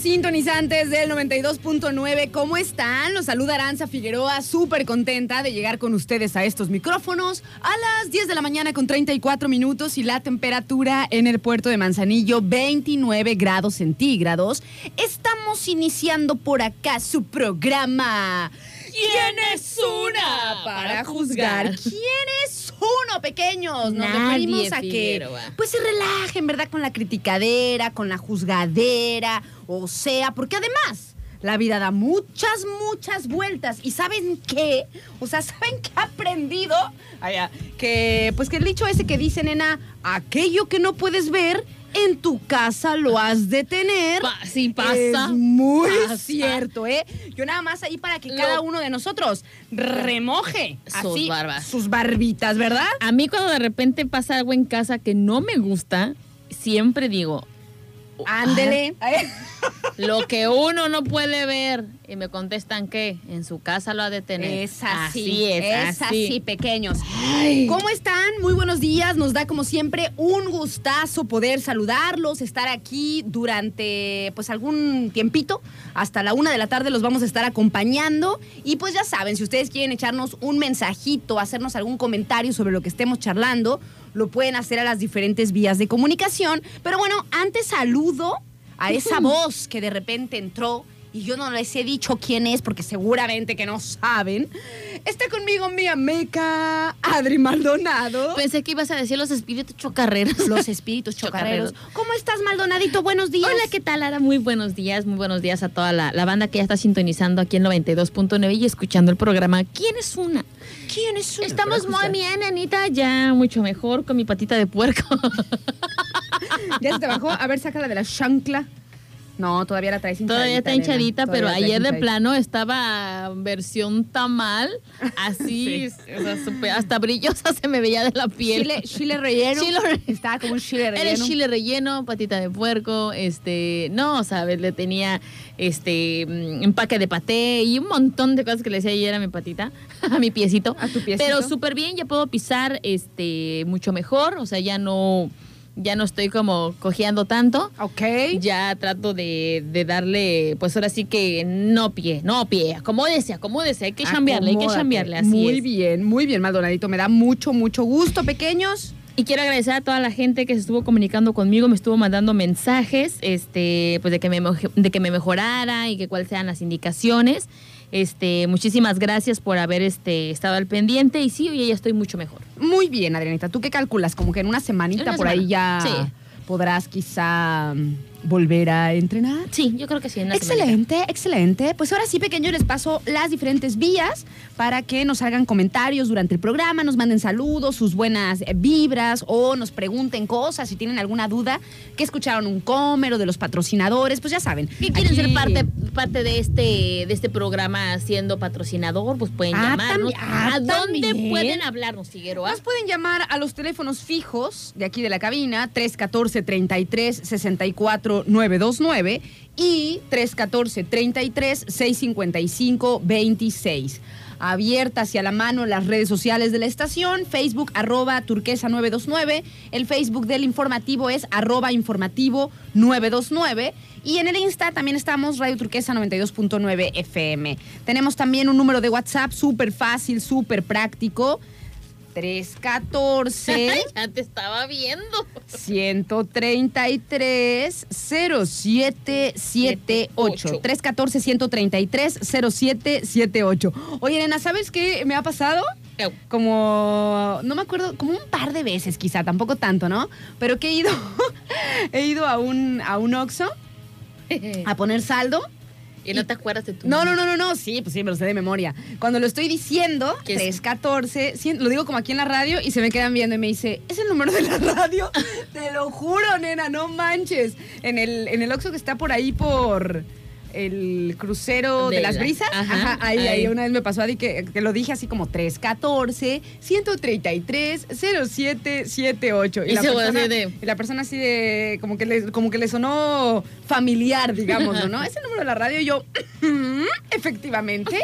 Sintonizantes del 92.9. ¿Cómo están? Los saluda Aranza Figueroa, súper contenta de llegar con ustedes a estos micrófonos a las 10 de la mañana con 34 minutos y la temperatura en el puerto de Manzanillo 29 grados centígrados. Estamos iniciando por acá su programa. ¿Quién es una para juzgar? ¿Quién es uno, pequeños? Nos Nadie, referimos a que Figueroa. pues se relajen, ¿verdad? Con la criticadera, con la juzgadera, o sea, porque además la vida da muchas, muchas vueltas. ¿Y saben qué? O sea, ¿saben qué he aprendido? Allá, que, pues que el dicho ese que dice, nena, aquello que no puedes ver, en tu casa lo has de tener. Pa- sí pasa. Es muy Pasa. cierto, ¿eh? Yo nada más ahí para que Lo- cada uno de nosotros remoje Sus así barbas. sus barbitas, ¿verdad? A mí cuando de repente pasa algo en casa que no me gusta, siempre digo, Ándele. lo que uno no puede ver. Y me contestan que en su casa lo ha de tener. Es así, Así es, es así, así. pequeños. ¿Cómo están? Muy buenos días. Nos da como siempre un gustazo poder saludarlos, estar aquí durante pues algún tiempito. Hasta la una de la tarde los vamos a estar acompañando. Y pues ya saben, si ustedes quieren echarnos un mensajito, hacernos algún comentario sobre lo que estemos charlando, lo pueden hacer a las diferentes vías de comunicación. Pero bueno, antes saludo a esa voz que de repente entró y yo no les he dicho quién es porque seguramente que no saben. Está conmigo mi amiga Adri Maldonado. Pensé que ibas a decir los espíritus chocarreros. los espíritus chocarreros. Chocarreros. ¿Cómo estás, Maldonadito? Buenos días. Hola, ¿qué tal, Ara? Muy buenos días, muy buenos días a toda la, la banda que ya está sintonizando aquí en 92.9 y escuchando el programa. ¿Quién es una? ¿Quién es una Estamos muy bien, Anita, ya mucho mejor con mi patita de puerco. ¿Ya se te bajó? A ver, sácala de la chancla. No, todavía la traes hinchadita. Todavía está hinchadita, Todavía pero ayer de plano estaba versión tamal, así, o sea, súper- hasta brillosa se me veía de la piel. Chile, chile relleno. Estaba como un chile relleno. Eres chile relleno, patita de puerco, este, no, sabes, le tenía este mm, empaque de paté y un montón de cosas que le decía ayer a mi patita, a mi piecito. A tu piecito. Pero súper bien, ya puedo pisar este mucho mejor, o sea, ya no ya no estoy como cojeando tanto. Ok. Ya trato de, de darle, pues ahora sí que no pie, no pie, acomódese, acomódese, hay que chambearle, hay que chambearle, así Muy es. bien, muy bien, Maldonadito. Me da mucho, mucho gusto, pequeños. Y quiero agradecer a toda la gente que se estuvo comunicando conmigo, me estuvo mandando mensajes, este, pues de que me de que me mejorara y que cuáles sean las indicaciones. Este, muchísimas gracias por haber este estado al pendiente y sí, hoy ya estoy mucho mejor. Muy bien, Adrianita. ¿Tú qué calculas? Como que en una semanita una por ahí ya. Sí. podrás quizá mm, volver a entrenar. Sí, yo creo que sí. en una semanita. Excelente, excelente. Pues ahora sí, pequeño, les paso las diferentes vías para que nos hagan comentarios durante el programa, nos manden saludos, sus buenas eh, vibras o nos pregunten cosas si tienen alguna duda, que escucharon un comer o de los patrocinadores, pues ya saben. ¿Qué quieren Aquí- ser parte, parte de este de este programa siendo patrocinador? Pues pueden Ah, llamarnos. ah, ¿A dónde también. pueden hablarnos, Figueroa? Nos pueden llamar a los teléfonos fijos de aquí de la cabina, 314 33 64 929 y 314 33 655 26. Abiertas y a la mano las redes sociales de la estación, Facebook arroba turquesa 929, el Facebook del informativo es arroba informativo 929 y en el Insta también estamos Radio Turquesa 92.9 FM. Tenemos también un número de WhatsApp súper fácil, súper práctico 314 ya te estaba viendo. 133 0778 314 133 0778 Oye, nena, ¿sabes qué me ha pasado? Como, no me acuerdo, como un par de veces quizá, tampoco tanto, ¿no? Pero que he ido, he ido a un, a un Oxxo a poner saldo y no te acuerdas de tu no, no, no, no, no, sí, pues sí, me lo sé de memoria. Cuando lo estoy diciendo, ¿Qué es? 314, sí, lo digo como aquí en la radio y se me quedan viendo y me dice, ¿es el número de la radio? Te lo juro, nena, no manches. En el, en el Oxxo que está por ahí por el crucero de, De las la- brisas. ajá, ahí, ahí, ahí. una vez me pasó Adi que, que lo dije así como 314 133 0778. Y la persona, así de- y la persona así de como que le, como que le sonó familiar, digamos, ¿no? Es el número de la radio y yo, "Mm, efectivamente.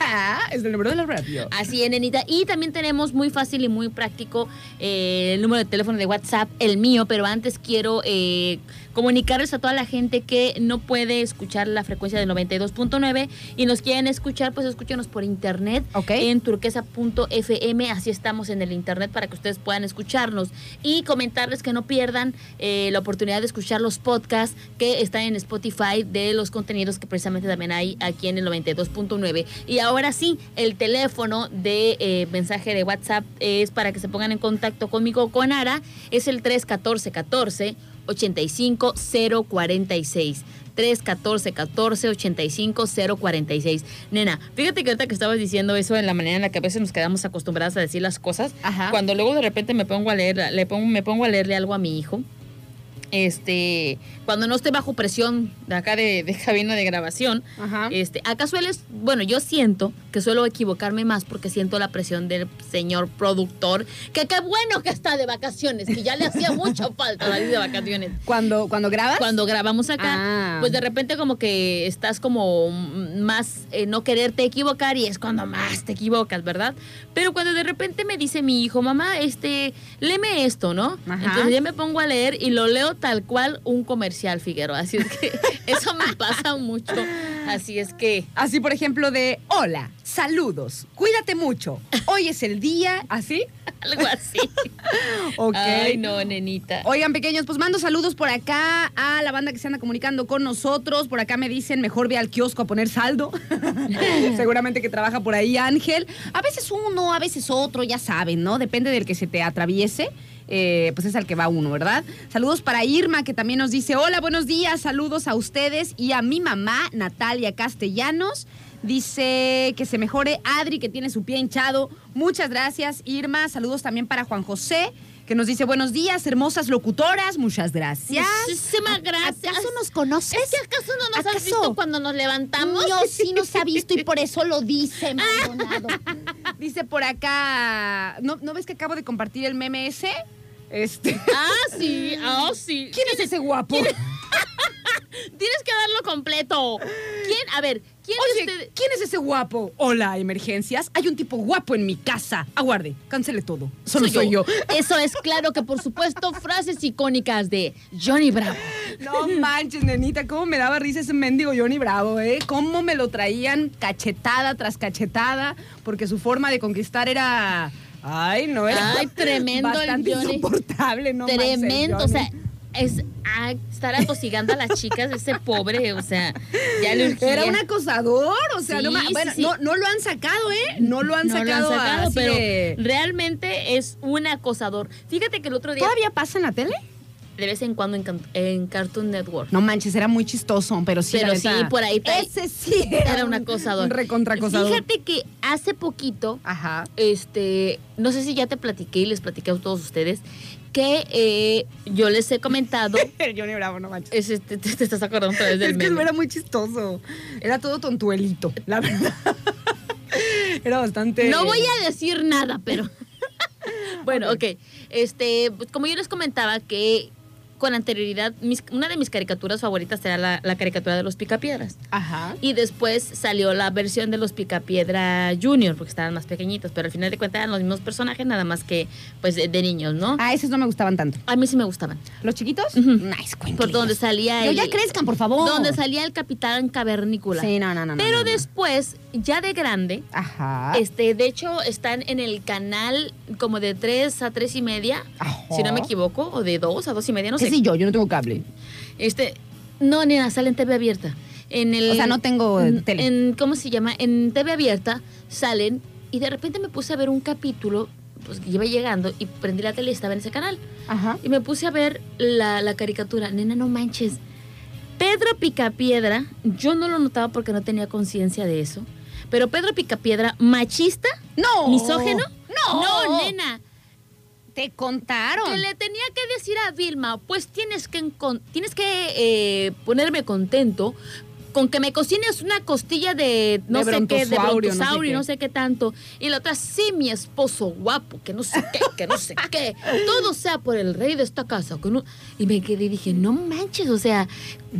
Ah, es el número de la radio. Así es, nenita. Y también tenemos muy fácil y muy práctico eh, el número de teléfono de WhatsApp, el mío, pero antes quiero eh, comunicarles a toda la gente que no puede escuchar la frecuencia del 92.9 y nos quieren escuchar, pues escúchenos por internet Ok. en turquesa.fm, así estamos en el internet para que ustedes puedan escucharnos y comentarles que no pierdan eh, la oportunidad de escuchar los podcasts que están en Spotify de los contenidos que precisamente también hay aquí en el 92.9. Y ahora sí, el teléfono de eh, mensaje de WhatsApp es para que se pongan en contacto conmigo o con Ara, es el 314 14 85 046. 314 14 85 046. Nena, fíjate que ahorita que estabas diciendo eso en la manera en la que a veces nos quedamos acostumbradas a decir las cosas, Ajá. cuando luego de repente me pongo a leer, le pongo, me pongo a leerle algo a mi hijo, este, cuando no esté bajo presión de acá de, de cabina de grabación, Ajá. este, acá sueles, bueno, yo siento que suelo equivocarme más porque siento la presión del señor productor, que qué bueno que está de vacaciones, que ya le hacía mucha falta David de vacaciones. Cuando, cuando grabas. Cuando grabamos acá, Ah. pues de repente como que estás como más eh, no quererte equivocar y es cuando más te equivocas, ¿verdad? Pero cuando de repente me dice mi hijo, mamá, este, léeme esto, ¿no? Ajá. Entonces yo me pongo a leer y lo leo tal cual un comercial, Figueroa. Así es que eso me pasa mucho. Así es que Así, por ejemplo, de hola, saludos, cuídate mucho. Hoy es el día, ¿así? algo así. Ok. Ay, no, nenita. Oigan, pequeños, pues mando saludos por acá a la banda que se anda comunicando con nosotros. Por acá me dicen, mejor ve al kiosco a poner saldo. Seguramente que trabaja por ahí Ángel. A veces uno, a veces otro, ya saben, ¿no? Depende del que se te atraviese. Eh, pues es al que va uno, ¿verdad? Saludos para Irma, que también nos dice, hola, buenos días, saludos a ustedes y a mi mamá, Natalia Castellanos. Dice que se mejore Adri, que tiene su pie hinchado. Muchas gracias, Irma. Saludos también para Juan José, que nos dice buenos días, hermosas locutoras. Muchas gracias. Muchísimas gracias. ¿Acaso nos conoces? ¿Es que acaso no nos has ¿Acaso? visto cuando nos levantamos? No, sí nos ha visto y por eso lo dice, Maldonado. Dice por acá, ¿no, ¿no ves que acabo de compartir el meme ese? Este, Ah, sí, ah, sí. ¿Quién es ese guapo? Tienes que darlo completo. ¿Quién? A ver, ¿quién Oye, de ustedes? ¿quién es ese guapo? Hola, emergencias. Hay un tipo guapo en mi casa. Aguarde, cancele todo. Solo soy, yo. Eso es claro que, por supuesto, frases icónicas de Johnny Bravo. No manches, nenita, cómo me daba risa ese mendigo Johnny Bravo, ¿eh? Cómo me lo traían cachetada tras cachetada, porque su forma de conquistar era... Ay, no era... Ay, tremendo el Bastante Johnny. insoportable, ¿no? Tremendo. O Johnny. sea, es ah, estar atosigando a las chicas, ese pobre, o sea, ya le urgía. Era un acosador, o sea, Sí, no, bueno, sí. no, no lo han sacado, ¿eh? No lo han No lo han sacado, pero de- realmente es un acosador. Fíjate que el otro día, ¿Todavía pasa en la tele? de vez en cuando en, en Cartoon Network. No manches, era muy chistoso, pero sí, Pero sí, por ahí Ese sí era, Era un acosador. Un recontracosador. Fíjate que hace poquito, Ajá. este, no sé si ya te platiqué y les platiqué a todos ustedes, que eh, yo les he comentado. Johnny Bravo, no manches. es este, te, te estás acordando otra vez del Es que meme. era muy chistoso. Era todo tontuelito, la verdad. Era bastante. No voy a decir nada, pero. bueno, ok. Este, pues, como yo les comentaba que con anterioridad, mis- una de mis caricaturas favoritas era la, la caricatura de los Picapiedras. Ajá. Y después salió la versión de los Picapiedra Junior, porque estaban más pequeñitos, pero al final de cuentas eran los mismos personajes, nada más que pues de, de niños, ¿no? Ah, esos no me gustaban tanto. A mí sí me gustaban. ¿Los chiquitos? Ujú. Nice, Por donde salía el. ya crezcan, por favor. Donde salía el Capitán Cavernícola. Sí, no, no, no. no, Pero no, no. después ya de grande. Ajá. Este, de hecho, están en el canal como de 3 a 3 y media, Ajá. si no me equivoco, o de 2 a 2 y media, no ¿Qué sé. sé yo? Yo no tengo cable. Este, no, nena, sale en TV abierta. En el, O sea, no tengo, eh, en- tele. En, ¿Cómo se llama? En TV abierta salen y de repente me puse a ver un capítulo, pues que iba llegando y prendí la tele y estaba en ese canal. Ajá. Y me puse a ver la, la caricatura. Nena, no manches. Pedro Picapiedra, yo no lo notaba porque no tenía conciencia de eso. Pero Pedro Picapiedra, machista, No. misógeno. No. No, nena. Te contaron. Que le tenía que decir a Vilma, pues tienes que, tienes que eh, ponerme contento con que me cocines una costilla de no De sé qué, de brontosaurio, no sé qué. no sé qué tanto. Y la otra, sí, mi esposo guapo, que no sé qué, que no sé qué. Todo sea por el rey de esta casa. que no- Y me quedé y dije, no manches, o sea,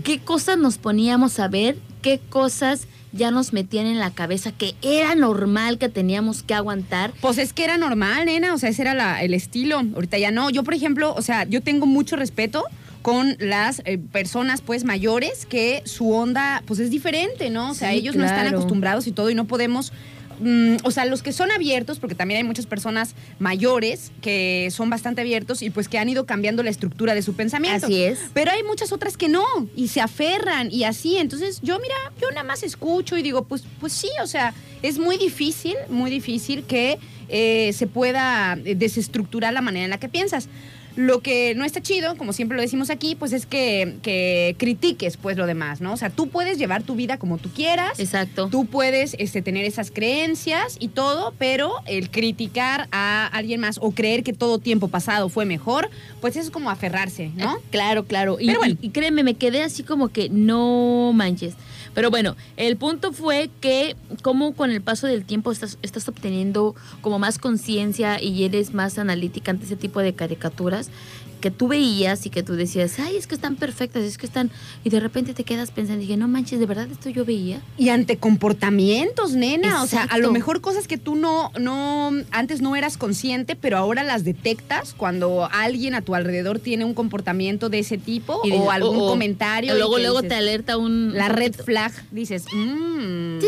qué cosas nos poníamos a ver, qué cosas ya nos metían en la cabeza que era normal que teníamos que aguantar. Pues es que era normal, nena, o sea, ese era la- el estilo. Ahorita ya no. Yo, por ejemplo, o sea, yo tengo mucho respeto con las eh, personas pues mayores que su onda pues es diferente, ¿no? O sea, Sí, ellos no están acostumbrados y todo y no podemos mm, o sea, los que son abiertos, porque también hay muchas personas mayores que son bastante abiertos y pues que han ido cambiando la estructura de su pensamiento. Así es. Pero hay muchas otras que no y se aferran y así. Entonces yo, mira, yo nada más escucho y digo, pues, pues sí, o sea, es muy difícil, muy difícil que eh, se pueda eh, desestructurar la manera en la que piensas. Lo que no está chido, como siempre lo decimos aquí, pues es que, que critiques pues lo demás, ¿no? O sea, tú puedes llevar tu vida como tú quieras. Exacto. Tú puedes este, tener esas creencias y todo, pero el criticar a alguien más o creer que todo tiempo pasado fue mejor, pues eso es como aferrarse, ¿no? Eh, Claro, claro. Y, Pero bueno. y- y créeme, me quedé así como que no manches. Pero bueno, el punto fue que como con el paso del tiempo estás, estás obteniendo como más conciencia y eres más analítica ante ese tipo de caricaturas que tú veías y que tú decías, ay, es que están perfectas, es que están... Y de repente te quedas pensando, y dije, no manches, ¿de verdad esto yo veía? Y ante comportamientos, nena. O sea, a lo mejor cosas que tú no, no, antes no eras consciente, pero ahora las detectas cuando alguien a tu alrededor tiene un comportamiento de ese tipo o algún oh, oh. comentario. Y luego, luego dices, te alerta un... La un red flag, dices, mmm,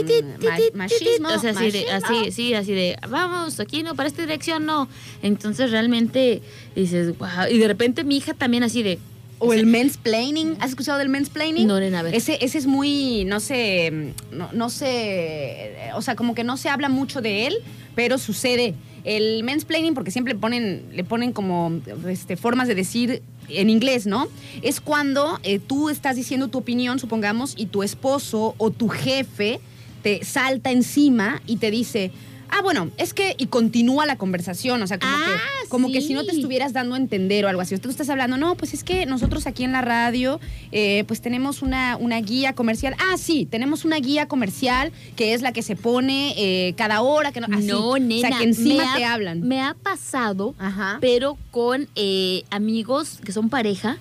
machismo. O sea, así de, machismo. así, sí, así de, vamos, aquí no, para esta dirección no. Entonces realmente dices, wow. Y de repente mi hija también así de, O el mansplaining. ¿Has escuchado del mansplaining? No, nena, a ver. Ese, ese es muy, no sé, no, no sé, o sea, como que no se habla mucho de él, pero sucede. El mansplaining, porque siempre le ponen, le ponen como este, formas de decir en inglés, ¿no? Es cuando eh, tú estás diciendo tu opinión, supongamos, y tu esposo o tu jefe te salta encima y te dice, ah, bueno, es que, y continúa la conversación, o sea, como, Ah, que, como que si no te estuvieras dando a entender o algo así. Tú estás hablando, no, pues es que nosotros aquí en la radio, eh, pues tenemos una, una guía comercial. Ah, sí, tenemos una guía comercial que es la que se pone eh, cada hora. Que no, así. no, nena. O sea, que encima ha- te hablan. Me ha pasado, Ajá. pero con eh, amigos que son pareja,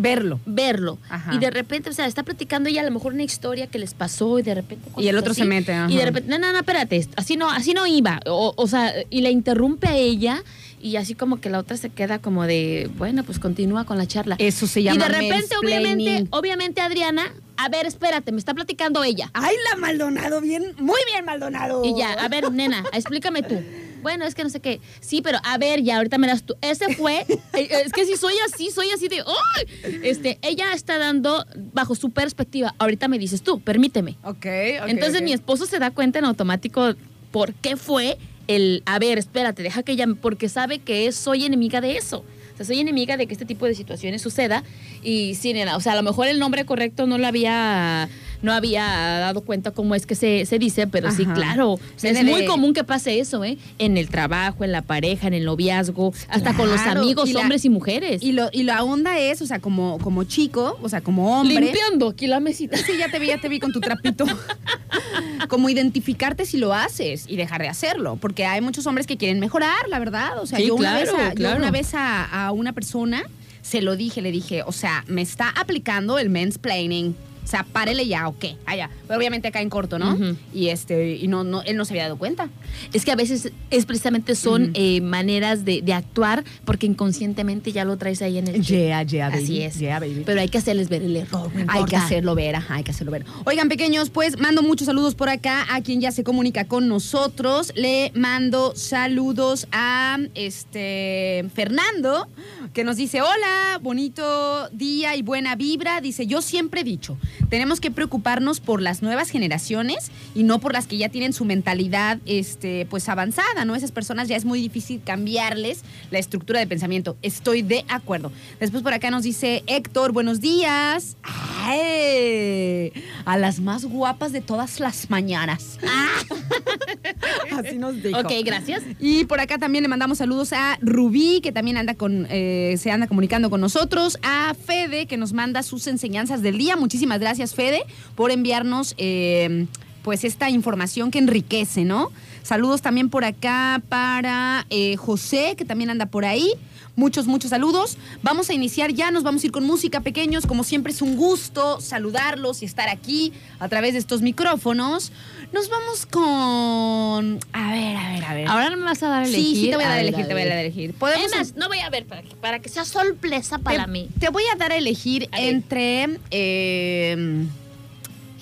Verlo. verlo. Ajá. Y de repente, o sea, está platicando ella a lo mejor una historia que les pasó y de repente... Y el otro se mete, ajá. Y de repente, no, no, no, espérate, así no, así no iba. O, o sea, y le interrumpe a ella y así como que la otra se queda como de, bueno, pues continúa con la charla. Eso se y llama de repente, obviamente, obviamente Adriana, a ver, espérate, me está platicando ella. Ay, la Maldonado, bien, muy bien, Maldonado. Y ya, a ver, nena, explícame tú. Bueno, es que no sé qué. Sí, pero a ver, ya, ahorita me das tú. Ese fue. eh, Es que si soy así, soy así de. ¡Ay! Este, ella está dando bajo su perspectiva. Ahorita me dices tú, permíteme. Ok, ok. Entonces mi esposo se da cuenta en automático por qué fue el. A ver, espérate, deja que ella. Porque sabe que soy enemiga de eso. O sea, soy enemiga de que este tipo de situaciones suceda. Y sí, nena, o sea, a lo mejor el nombre correcto no lo había. No había dado cuenta cómo es que se, se dice, pero sí, claro. O sea, es muy común que pase eso, ¿eh? En el trabajo, en la pareja, en el noviazgo, hasta con los amigos, y la- hombres y mujeres. Y, lo, y la onda es, o sea, como, como chico, o sea, como hombre. Limpiando aquí la mesita. Sí, ya te vi, ya te vi con tu trapito. Como identificarte si lo haces y dejar de hacerlo. Porque hay muchos hombres que quieren mejorar, la verdad. O sea, Sí, yo, una claro, vez a, yo una vez a, a una persona se lo dije, le dije, o sea, me está aplicando el mansplaining. Sea, párele ya o qué. Allá. Pero obviamente acá en corto, ¿no? Y este, y no, no, él no se había dado cuenta. Es que a veces es precisamente son eh, maneras de, de actuar porque inconscientemente ya lo traes ahí en el. Yeah, yeah, baby. Así es. Yeah, baby. Pero hay que hacerles ver el error. no Hay que hacerlo ver, ajá, hay que hacerlo ver. Oigan, pequeños, pues mando muchos saludos por acá a quien ya se comunica con nosotros. Le mando saludos a este Fernando, que nos dice: Hola, bonito día y buena vibra. Dice: Yo siempre he dicho, tenemos que preocuparnos por las nuevas generaciones y no por las que ya tienen su mentalidad este, pues avanzada, ¿no? Esas personas ya es muy difícil cambiarles la estructura de pensamiento. Estoy de acuerdo. Después por acá nos dice Héctor, buenos días. ¡Ay! A las más guapas de todas las mañanas. Así nos dijo. Ok, gracias. Y por acá también le mandamos saludos a Rubí, que también anda con, eh, se anda comunicando con nosotros, a Fede, que nos manda sus enseñanzas del día. Muchísimas gracias, Fede, por enviarnos eh, pues esta información que enriquece, ¿no? Saludos también por acá para eh, José, que también anda por ahí. Muchos, muchos saludos. Vamos a iniciar ya, nos vamos a ir con música, pequeños. Como siempre es un gusto saludarlos y estar aquí a través de estos micrófonos. Nos vamos con... A ver, a ver, a ver. Ahora no me vas a dar a elegir. Sí, sí te voy a dar a elegir, te voy a dar a ver. elegir. Podemos Es más, no voy a ver para que, para que sea sorpresa para te, mí. Te voy a dar a elegir A entre eh,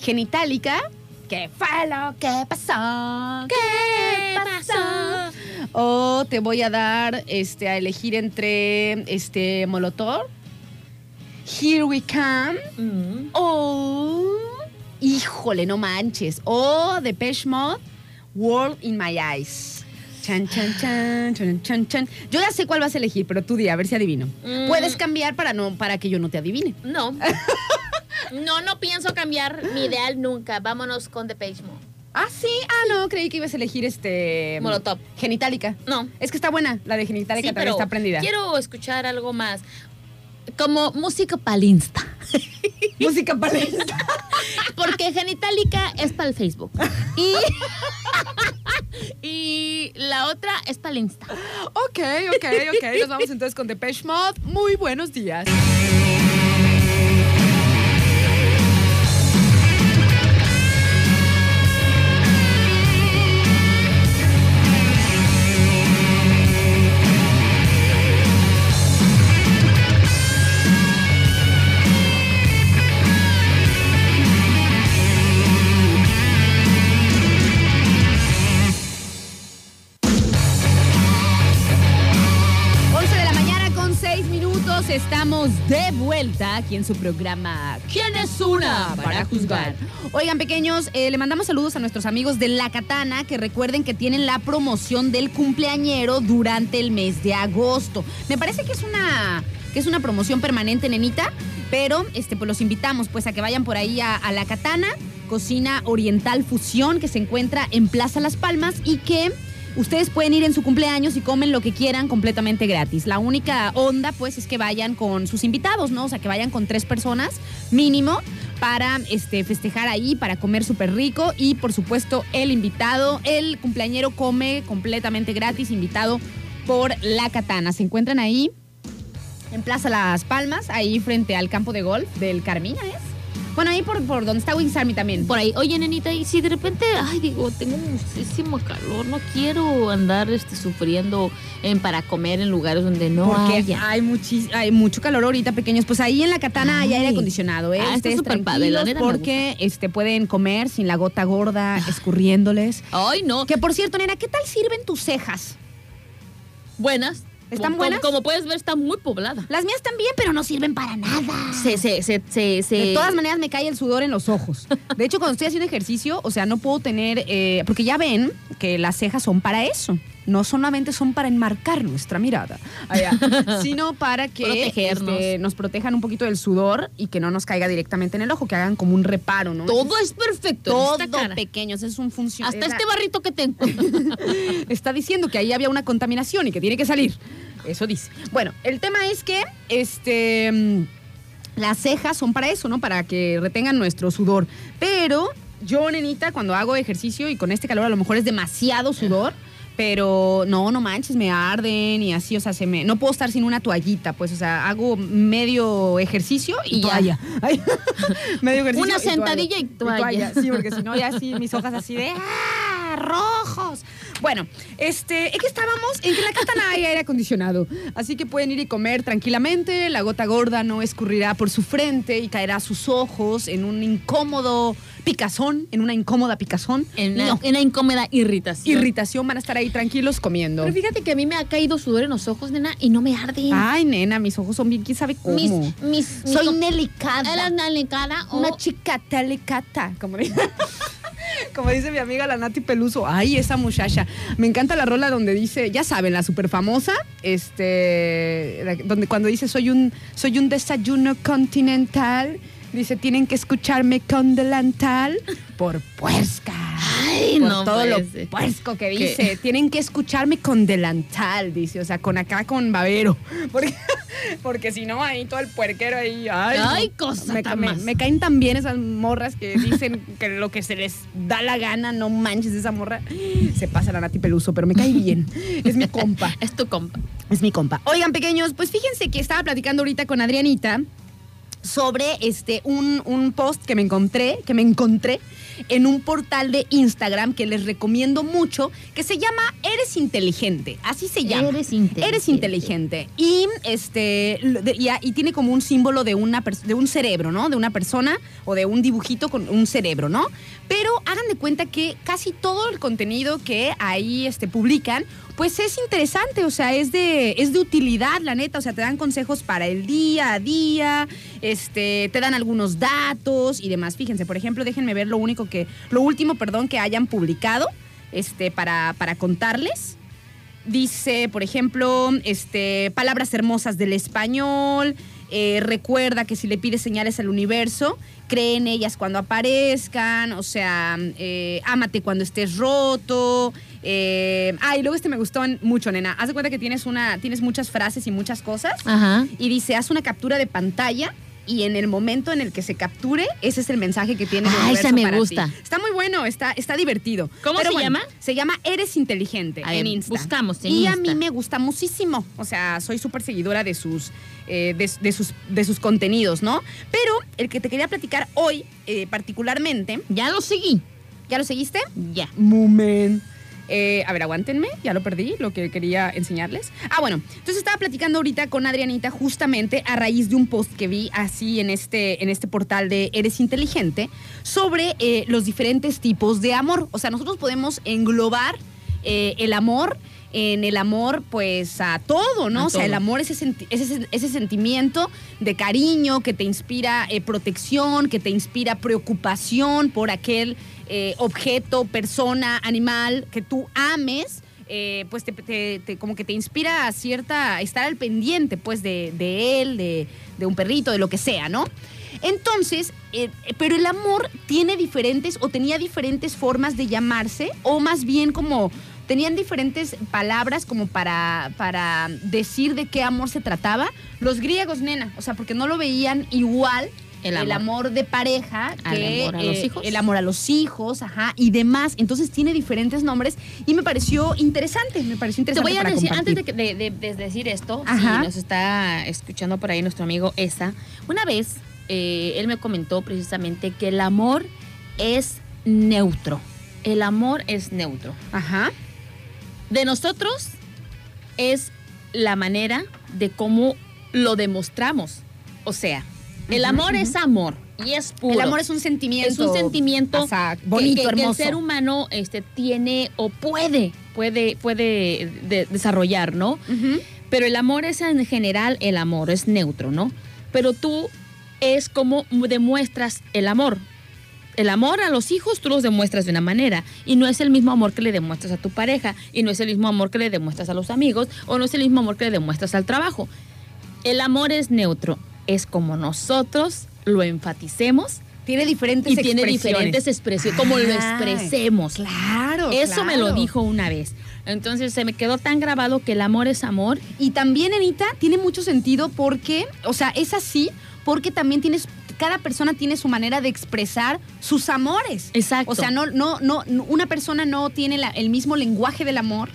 Genitalica, que fue lo que pasó, ¿Qué pasó? O te voy a dar este a elegir entre este Molotov, Here We Come, Mm. o híjole, no manches, o Depeche Mode, World in My Eyes. Chan, chan, chan, chan, chan, chan. Yo ya sé cuál vas a elegir, pero tú di, a ver si adivino. Mm. Puedes cambiar para no para que yo no te adivine. No. No, no pienso cambiar mi ideal nunca. Vámonos con The Page Mode. Ah, sí. Ah, no, creí que ibas a elegir este. Molotov. Genitalica. No. Es que está buena. La de Genitalica Sí, también está prendida. quiero escuchar algo más. Como música para Insta. Música palestra. Porque Genitalica es para el Facebook. Y, y la otra es para el Insta. ok, ok, ok. Nos vamos entonces con Depeche Mode. Muy buenos días. Estamos de vuelta aquí en su programa ¿Quién es una para juzgar? Oigan, pequeños, eh, le mandamos saludos a nuestros amigos de La Katana que recuerden que tienen la promoción del cumpleañero durante el mes de agosto. Me parece que es una que es una promoción permanente, nenita, pero este pues los invitamos pues a que vayan por ahí a, a La Katana, cocina oriental fusión que se encuentra en Plaza Las Palmas y que Ustedes pueden ir en su cumpleaños y comen lo que quieran completamente gratis. La única onda, pues, es que vayan con sus invitados, ¿no? O sea, que vayan con tres personas mínimo para este, festejar ahí, para comer súper rico. Y, por supuesto, el invitado, el cumpleañero come completamente gratis, invitado por La Katana. Se encuentran ahí en Plaza Las Palmas, ahí frente al campo de golf del Carmina, ¿es? Bueno, ahí por, por donde está Wings Army también. Por ahí, oye, nenita, y si de repente, ay, digo, tengo muchísimo calor, no quiero andar este, sufriendo en, para comer en lugares donde no Porque haya. hay, muchis- hay mucho calor ahorita, pequeños. Pues ahí en la katana hay Ay. aire acondicionado, ¿eh? Ah, está súper padre, la me porque este, pueden comer sin la gota gorda escurriéndoles. Ay, no. Que por cierto, nena, ¿qué tal sirven tus cejas? Buenas. ¿Están Como- buenas? Como, puedes ver, está muy poblada. Las mías también, pero no sirven para nada. Se, se, se, se, se- De todas maneras me cae el sudor en los ojos. De hecho, cuando estoy haciendo ejercicio, o sea, no puedo tener, eh, porque ya ven que las cejas son para eso. No solamente son para enmarcar nuestra mirada, allá, sino para que este, nos protejan un poquito del sudor y que no nos caiga directamente en el ojo, que hagan como un reparo, ¿no? Todo es perfecto. todo pequeños, es un función. Hasta este barrito que tengo. está diciendo que ahí había una contaminación y que tiene que salir. Eso dice. Bueno, el tema es que este mm, las cejas son para eso, ¿no? Para que retengan nuestro sudor. Pero yo, nenita, cuando hago ejercicio y con este calor a lo mejor es demasiado sudor, Pero no, no manches, me arden y así, o sea, se me, no puedo estar sin una toallita, pues, o sea, hago medio ejercicio y, Y ya. toalla. Ay, medio ejercicio. Una y toalla. sentadilla y toalla. Sí, porque si no, ya así, mis hojas así de ¡ah! rojos. Bueno, este, es que estábamos en que en la casa no hay aire acondicionado, así que pueden ir y comer tranquilamente, la gota gorda no escurrirá por su frente y caerá a sus ojos en un incómodo picazón, en una incómoda picazón. En una, No, en una incómoda irritación. irritación, van a estar ahí tranquilos comiendo. Pero fíjate que a mí me ha caído sudor en los ojos, nena, y no me arde. Ay, nena, mis ojos son bien, quién sabe cómo. mis, mis, Soy delicada. ¿Eres delicada o- Una chica delicata, como dice, como dice mi amiga la Nati Peluso. Ay, esa muchacha. Me encanta la rola donde dice, ya saben, la super famosa, este, donde cuando dice soy un, soy un desayuno continental, dice tienen que escucharme con delantal por puerca. Ay, por no todo lo puerco que ¿Qué? dice. Tienen que escucharme con delantal, dice. O sea, con acá con babero. Porque, porque si no, ahí todo el puerquero ahí. Ay, Ay, cosa me, tan me- más. me caen tan bien esas morras que dicen que lo que se les da la gana, no manches esa morra. Se pasa la Nati Peluso, pero me cae bien. Es mi compa. Es tu compa. Es mi compa. Oigan, pequeños, pues fíjense que estaba platicando ahorita con Adrianita sobre este un, un post que me encontré, que me encontré en un portal de Instagram que les recomiendo mucho, que se llama Eres Inteligente. Así se llama. Eres inteligente. Eres inteligente. Y este y, y tiene como un símbolo de una de un cerebro, ¿no? De una persona o de un dibujito con un cerebro, ¿no? Pero hagan de cuenta que casi todo el contenido que ahí este, publican, pues es interesante, o sea, es de, es de utilidad, la neta, o sea, te dan consejos para el día a día, este, te dan algunos datos y demás. Fíjense, por ejemplo, déjenme ver lo único que, lo último, perdón, que hayan publicado, este, para, para contarles. Dice, por ejemplo, este, palabras hermosas del español. eh, recuerda que si le pides señales al universo, cree en ellas cuando aparezcan. O sea, eh, ámate cuando estés roto. Eh, ah, y luego este me gustó mucho, nena. Haz de cuenta que tienes, una, tienes muchas frases y muchas cosas. Ajá. Y dice, haz una captura de pantalla y en el momento en el que se capture, ese es el mensaje que tiene el Ah, universo ese me para ti. gusta. Está muy bueno, está, está divertido. ¿Cómo Pero se bueno, llama? Se llama Eres Inteligente A en ver, Insta. buscamos en y a mí me gusta muchísimo. O sea, soy súper seguidora de sus, eh, de, de sus, de sus contenidos, ¿no? Pero el que te quería platicar hoy, eh, particularmente, Ya lo seguí. ¿ya lo seguiste? Ya. Mumen. Eh, a ver, aguántenme, ya lo perdí, lo que quería enseñarles. Ah, bueno, entonces estaba platicando ahorita con Adrianita justamente a raíz de un post que vi así en este, en este portal de Eres Inteligente sobre eh, los diferentes tipos de amor. O sea, nosotros podemos englobar eh, el amor en el amor, pues a todo, ¿no? A o sea, el amor es ese, ese, ese sentimiento de cariño que te inspira eh, protección, que te inspira preocupación por aquel eh, objeto, persona, animal que tú ames. eh, pues te, como que te inspira a cierta, estar al pendiente pues de, de él, de, de un perrito, de lo que sea, ¿no? Entonces, eh, pero el amor tiene diferentes o tenía diferentes formas de llamarse o más bien como tenían diferentes palabras como para, para decir de qué amor se trataba. Los griegos, nena, o sea, porque no lo veían igual El el amor. de pareja que amor a los eh, hijos. el amor a los hijos, ajá, y demás. Entonces tiene diferentes nombres y me pareció interesante, me pareció Te interesante voy a para decir, compartir. antes de, de- de- de decir esto, Ajá. si nos está escuchando por ahí nuestro amigo Esa, una vez eh, él me comentó precisamente que el amor es neutro. El amor es neutro. Ajá. De nosotros es la manera de cómo lo demostramos. O sea, el amor es amor y es puro. El amor es un sentimiento. Es un sentimiento o sea, que- bonito, que, que hermoso. el ser humano este, tiene o puede, puede, puede de- desarrollar, ¿no? Pero el amor es en general el amor, es neutro, ¿no? Pero tú es como demuestras el amor. El amor a los hijos tú los demuestras de una manera y no es el mismo amor que le demuestras a tu pareja y no es el mismo amor que le demuestras a los amigos o no es el mismo amor que le demuestras al trabajo. El amor es neutro, es como nosotros lo enfaticemos Tiene diferentes y tiene diferentes expresiones, como lo expresemos. Claro. Eso me lo dijo una vez. Entonces se me quedó tan grabado que el amor es amor Y también, Anita, tiene mucho sentido porque, o sea, es así porque también tienes, cada persona tiene su manera de expresar sus amores. Exacto. O sea, no, no, no, no- una persona no tiene la- el mismo lenguaje del amor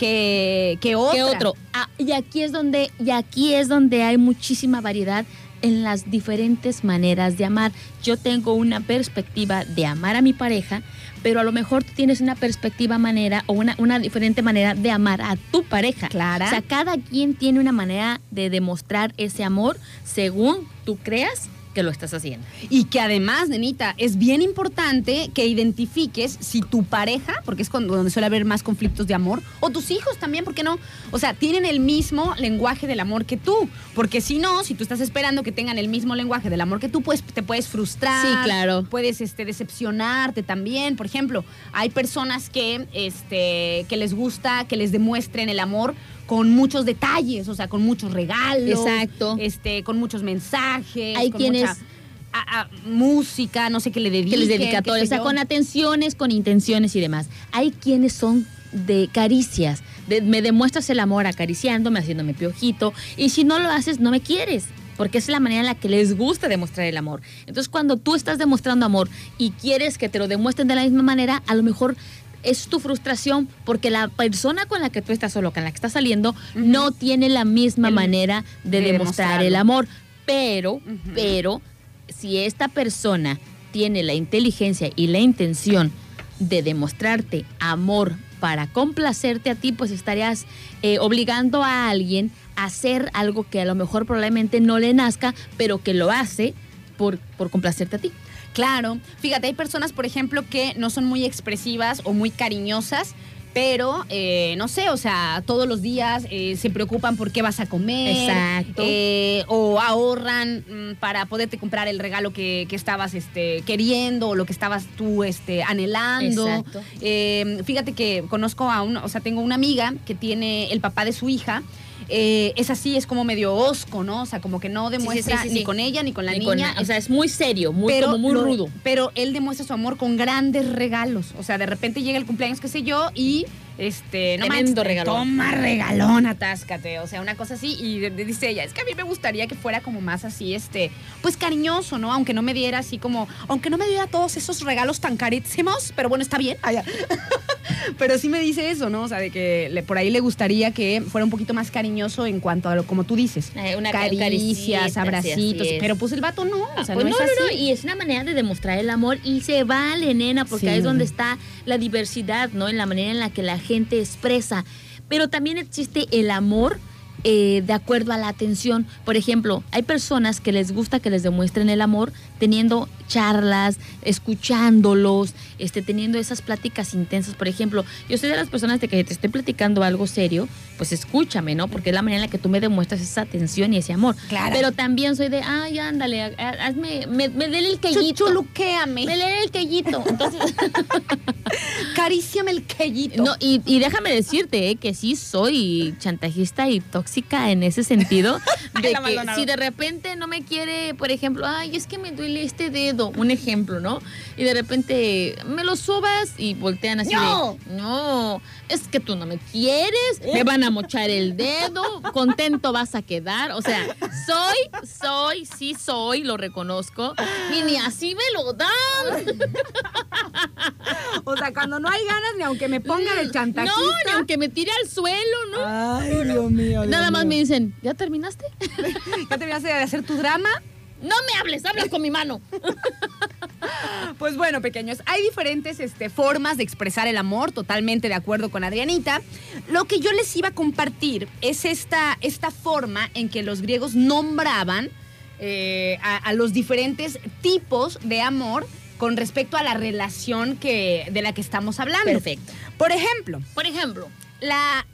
que, que otra. ¿Qué otro? Ah, y aquí es donde, y aquí es donde hay muchísima variedad en las diferentes maneras de amar. Yo tengo una perspectiva de amar a mi pareja, pero a lo mejor tú tienes una perspectiva manera o una, una diferente manera de amar a tu pareja. Clara. O sea, cada quien tiene una manera de demostrar ese amor según tú creas que lo estás haciendo. Y que además, nenita, es bien importante que identifiques si tu pareja, porque es cuando, donde suele haber más conflictos de amor, o tus hijos también, ¿por qué no? O sea, tienen el mismo lenguaje del amor que tú. Porque si no, si tú estás esperando que tengan el mismo lenguaje del amor que tú, pues te puedes frustrar. Sí, claro. Puedes este, decepcionarte también. Por ejemplo, hay personas que, este, que les gusta que les demuestren el amor con muchos detalles, o sea, con muchos regalos. Exacto. Este, con muchos mensajes. Hay con quienes- mucha- a- a- música, no sé qué le dediquen. que les dedica qué todo, sé o sea, yo. con atenciones, con intenciones y demás. Hay quienes son de caricias, de- me demuestras el amor acariciándome, haciéndome piojito, y si no lo haces, no me quieres. Porque es la manera en la que les gusta demostrar el amor. Entonces, cuando tú estás demostrando amor y quieres que te lo demuestren de la misma manera, a lo mejor es tu frustración porque la persona con la que tú estás o con la que estás saliendo no tiene la misma El- manera de, de demostrar el amor. Pero, pero, si esta persona tiene la inteligencia y la intención de demostrarte amor para complacerte a ti, pues estarías eh, obligando a alguien a hacer algo que a lo mejor probablemente no le nazca, pero que lo hace por, por complacerte a ti. Claro. Fíjate, hay personas, por ejemplo, que no son muy expresivas o muy cariñosas. Pero, eh, no sé, o sea, todos los días eh, se preocupan por qué vas a comer. Exacto. eh, o ahorran mm, para poderte comprar el regalo que, que estabas este, queriendo o lo que estabas tú este, anhelando. Exacto. Fíjate que conozco a una, o sea, tengo una amiga que tiene el papá de su hija. Eh, es así, es como medio osco, ¿no? O sea, como que no demuestra sí, sí, ni con ella ni con la Ni niña. o sea, es muy serio, muy, pero como muy lo- rudo. Pero él demuestra su amor con grandes regalos. O sea, de repente llega el cumpleaños, qué sé yo, y este, no Tremendo manches, regalón. Toma regalón, atáscate. O sea, una cosa así. Y dice ella, es que a mí me gustaría que fuera como más así, este, pues cariñoso, ¿no? Aunque no me diera así como, aunque no me diera todos esos regalos tan carísimos, pero bueno, está bien. Ya. pero sí me dice eso, ¿no? O sea, de que le- por ahí le gustaría que fuera un poquito más cariñoso en cuanto a lo como tú dices. Eh, una ca- Caricias, sí, abracitos. así es. pero pues el vato no. O sea, Pues no, no, es no, no, así. y es una manera de demostrar el amor y se vale, nena, porque Sí. ahí es donde está la diversidad, ¿no? En la manera en la que la gente expresa. Pero también existe el amor eh, de acuerdo a la atención. Por ejemplo, hay personas que les gusta que les demuestren el amor teniendo charlas, escuchándolos, este, teniendo esas pláticas intensas. Por ejemplo, yo soy de las personas de que te estoy platicando algo serio, pues escúchame, ¿no? Porque es la manera en la que tú me demuestras esa atención y ese amor. Claro. Pero también soy de, ay, ándale, ha- hazme, me, me dele el quellito. Chuchuluquéame. Me dele el quellito. Entonces, Caríciame el quellito. no, y, y déjame decirte eh, que sí soy chantajista y tóxica en ese sentido. De que si de repente no me quiere, por ejemplo, ay, es que me duele este dedo, un ejemplo, ¿no? Y de repente me lo subas y voltean así ¡No! de, no, es que tú no me quieres, me van a mochar el dedo, contento vas a quedar. O sea, soy, soy, sí soy, lo reconozco, y ni así me lo dan. O sea, cuando no hay ganas, ni aunque me ponga de chantajista. No, ni aunque me tire al suelo, ¿no? Ay, Dios mío. Dios Nada más me dicen, ¿ya terminaste? ¿Ya terminaste de hacer tu drama? No me hables, hablas con mi mano. Pues bueno, pequeños, hay diferentes este, formas de expresar el amor, totalmente de acuerdo con Adrianita. Lo que yo les iba a compartir es esta, esta forma en que los griegos nombraban eh, a, a los diferentes tipos de amor con respecto a la relación que, de la que estamos hablando. Perfecto. Por ejemplo, Por ejemplo, la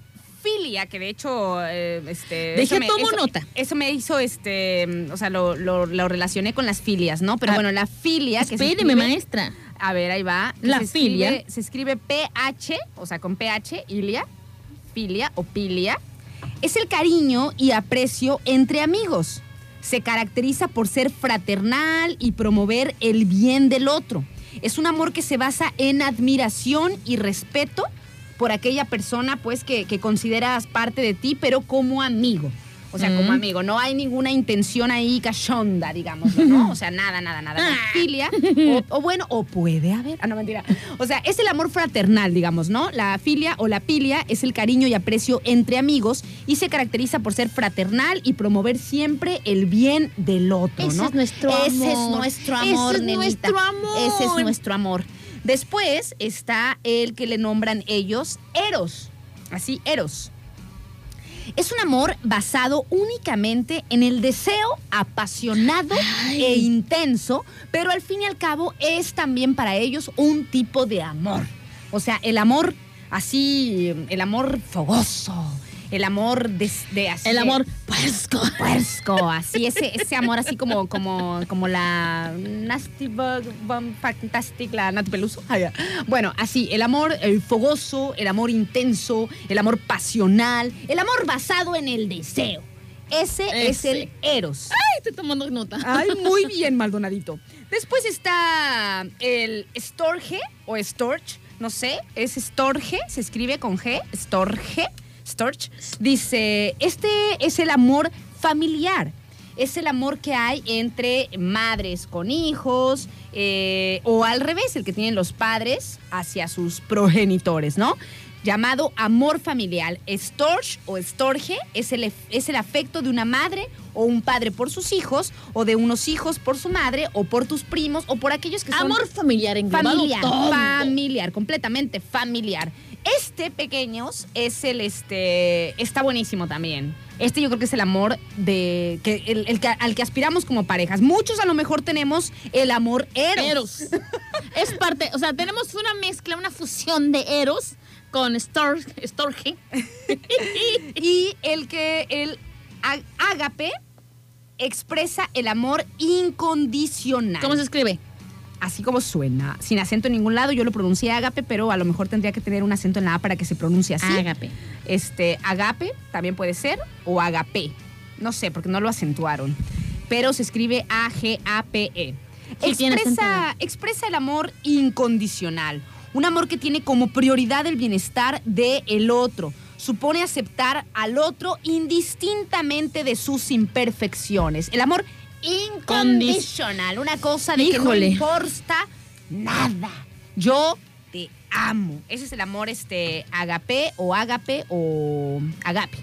filia, que de hecho, eh, este... Me- tomo eso- nota. Eso me hizo, este, mm, o sea, lo, lo- lo relacioné con las filias, ¿no? Pero Ah, bueno, la filia que espéreme, escribe- maestra. A ver, ahí va. que La se escribe- filia. Se escribe PH, o sea, con PH, ilia, filia o pilia. Es el cariño y aprecio entre amigos. Se caracteriza por ser fraternal y promover el bien del otro. Es un amor que se basa en admiración y respeto por aquella persona, pues, que, que consideras parte de ti, pero como amigo. O sea, como amigo, no hay ninguna intención ahí cachonda, digamos, ¿no? O sea, nada, nada, nada. La filia, o, o bueno, o puede haber. Ah, no, mentira. O sea, es el amor fraternal, digamos, ¿no? La filia o la pilia es el cariño y aprecio entre amigos y se caracteriza por ser fraternal y promover siempre el bien del otro, Ese ¿no? es nuestro Ese es amor. nuestro Ese amor, es nenita. nuestro amor. Ese es nuestro amor. Después está el que le nombran ellos Eros. Así, Eros. Es un amor basado únicamente en el deseo apasionado e intenso, pero al fin y al cabo es también para ellos un tipo de amor. O sea, el amor así, el amor fogoso, el amor de, de así El amor puersco. puersco, así, ese, ese amor así como, como, como la Nasty Bug, Bum Fantastic, la Nati Peluso. Bueno, así, el amor el fogoso, el amor intenso, el amor pasional, el amor basado en el deseo. Ese, es el Eros. Ay, estoy tomando nota. Ay, muy bien, Maldonadito. Después está el Storge o Storch, no sé, es Storge, se escribe con G, Storge, Storch. Dice, este es el amor familiar. Es el amor que hay entre madres con hijos eh, o al revés, el que tienen los padres hacia sus progenitores, ¿no? Llamado amor familiar. Storch o Storge es el, es el afecto de una madre o un padre por sus hijos o de unos hijos por su madre o por tus primos o por aquellos que son Amor familiar englobado familiar, todo. familiar, completamente familiar. Este, pequeños, es el, este, está buenísimo también. Este yo creo que es el amor de, que, el, el que- al que aspiramos como parejas. Muchos a lo mejor tenemos el amor eros. Eros. es parte, o sea, tenemos una mezcla, una fusión de Eros con Stor, Storge. Y el que el ágape expresa el amor incondicional. ¿Cómo se escribe? Así como suena, sin acento en ningún lado. Yo lo pronuncié ágape, pero a lo mejor tendría que tener un acento en la A para que se pronuncie así. Ágape. Este, agape también puede ser, o agape. No sé, porque no lo acentuaron. Pero se escribe A-G-A-P-E. Sí, expresa el amor incondicional. Un amor que tiene como prioridad el bienestar del el otro. Supone aceptar al otro indistintamente de sus imperfecciones. El amor incondicional. Una cosa de Híjole. que no importa nada. Yo te amo. Ese es el amor este agape o agape o agape.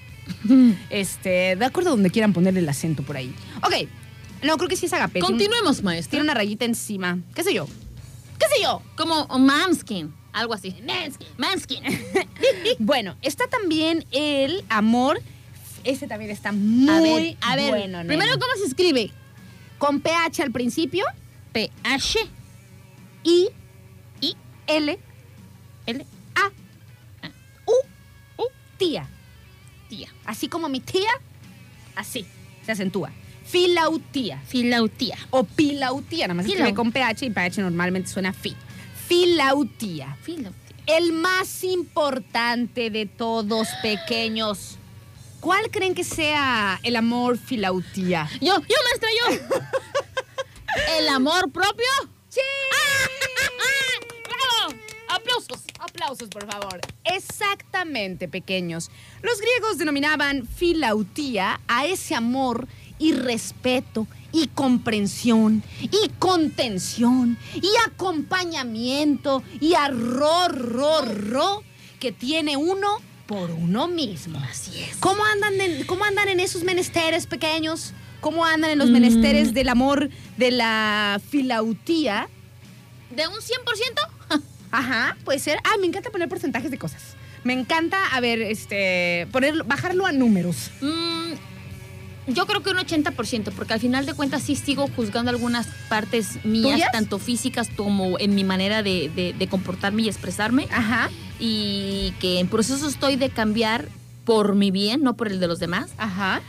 Este, de acuerdo a donde quieran ponerle el acento por ahí. Ok. No, creo que sí es agape. Tiene Continuemos, maestra. Tiene una rayita encima. ¿Qué sé yo? ¿Qué sé yo? Como Manskin, algo así. Manskin. Manskin. Bueno, está también el amor. Este también está muy a ver, a ver. bueno. primero, ¿cómo se escribe? Con PH al principio P-H. y I. L L. A U U tía. Tía. Así como mi tía, así se acentúa. Filautía Filautía. o pilautía, nada más Filau. escribe con PH y PH normalmente suena fi. Filautía. Filautía. El más importante de todos pequeños. ¿Cuál creen que sea el amor filautía? Yo, yo, maestra, yo. ¿El amor propio? ¡Sí! ¡Bravo! ¡Aplausos! Aplausos, por favor. Exactamente, pequeños. Los griegos denominaban filautía a ese amor y respeto y comprensión y contención y acompañamiento y arro, ro, ro que tiene uno por uno mismo. Así es. ¿Cómo andan en, cómo andan en esos menesteres pequeños? ¿Cómo andan en los Mm. menesteres del amor de la filautía? ¿De un 100%? Ajá, puede ser. Ah, me encanta poner porcentajes de cosas. Me encanta, a ver, este, ponerlo, bajarlo a números. Mm, yo creo que un 80%, porque al final de cuentas sí sigo juzgando algunas partes mías, ¿Tuyas? tanto físicas como en mi manera de, de- de comportarme y expresarme, Ajá, y que en proceso estoy de cambiar por mi bien, no por el de los demás, ajá.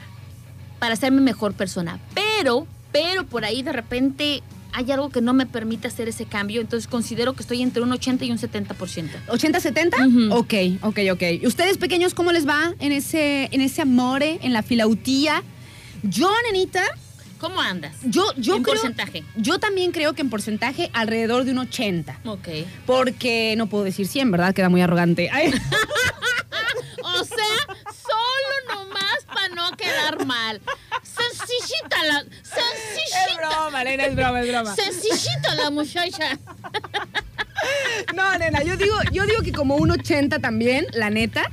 para hacerme mejor persona. Pero, pero por ahí de repente hay algo que no me permite hacer ese cambio, entonces considero que estoy entre un 80 y un 70%. ¿80-70? Ujú. Ok, ok, ok. ¿Y ustedes pequeños cómo les va en ese, en ese amore, en la filautía? Yo, nenita, ¿Cómo andas? Yo, yo ¿En creo, porcentaje? Yo también creo que en porcentaje alrededor de un 80. Ok. Porque no puedo decir 100, ¿verdad? Queda muy arrogante. O sea, solo nomás para no quedar mal. Sencillita la... Sencillita. Es broma, nena, es broma, es broma. Sencillita la muchacha. No, nena, yo digo, yo digo que como un 80 también, la neta.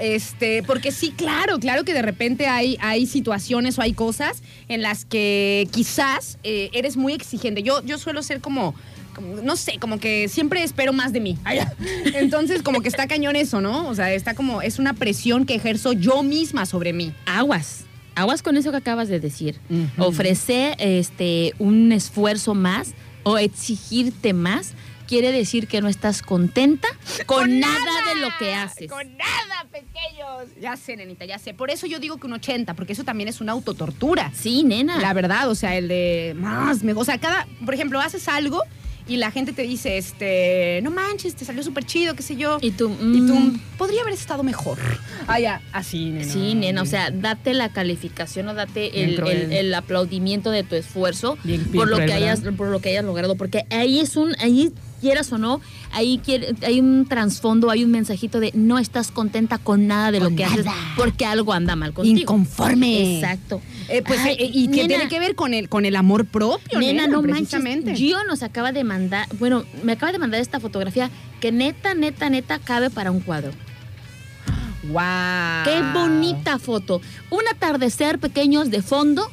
Este, porque sí, claro, claro que de repente hay, hay situaciones o hay cosas en las que quizás eh, eres muy exigente. Yo, yo suelo ser como, como, no sé, como que siempre espero más de mí. Entonces, como que está cañón eso, ¿no? O sea, está como, es una presión que ejerzo yo misma sobre mí. Aguas. Aguas con eso que acabas de decir. Ofrecer este, un esfuerzo más o exigirte más quiere decir que no estás contenta con, nada, de lo que haces. Con nada, pequeños. Ya sé, nenita, ya sé. Por eso yo digo que un 80, porque eso también es una autotortura. Sí, nena. La verdad, o sea, el de más, me, o sea, cada, por ejemplo, haces algo y la gente te dice, este, no manches, te salió súper chido, qué sé yo. Y tú, Y tú, mm. podría haber estado mejor. Ah, ya, así, nena. Sí, nena, o sea, date la calificación o date el, cruel. el- el aplaudimiento de tu esfuerzo Bien- por lo que hayas por lo que hayas logrado, porque ahí es un ahí quieras o no, ahí quiere- hay un trasfondo, hay un mensajito de no estás contenta con nada de Con lo que haces porque algo anda mal contigo. Inconforme. Exacto. Eh, pues, Ay, eh, y que tiene que ver con el, con el amor propio, Nena, nena, no precisamente. manches. Gio nos acaba de mandar, bueno, me acaba de mandar esta fotografía que neta, neta, neta cabe para un cuadro. Wow. Qué bonita foto. Un atardecer pequeños de fondo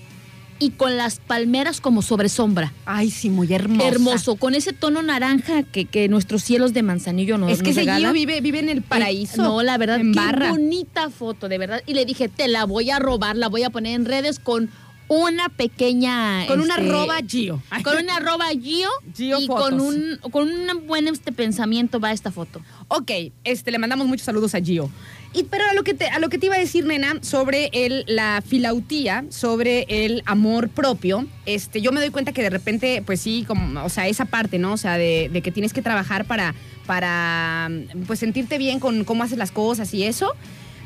y con las palmeras como sobre sombra. Ay, sí, muy hermosa. Hermoso, con ese tono naranja que, que nuestros cielos de manzanillo nos Es que nos ese Gio vive, vive en el paraíso. No, la verdad, en qué barra. bonita foto, de verdad. Y le dije, te la voy a robar, la voy a poner en redes con una pequeña... Con una este, arroba Gio. Con una arroba Gio, Gio y Fotos. con un, con un buen este pensamiento va esta foto. Ok, este, le mandamos muchos saludos a Gio. Y, pero a lo, que te, a lo que te iba a decir, nena, sobre el, la filautía, sobre el amor propio, este, yo me doy cuenta que de repente, pues sí, como, o sea, esa parte, ¿no? O sea, de, que tienes que trabajar para, para, pues sentirte bien con cómo haces las cosas y eso.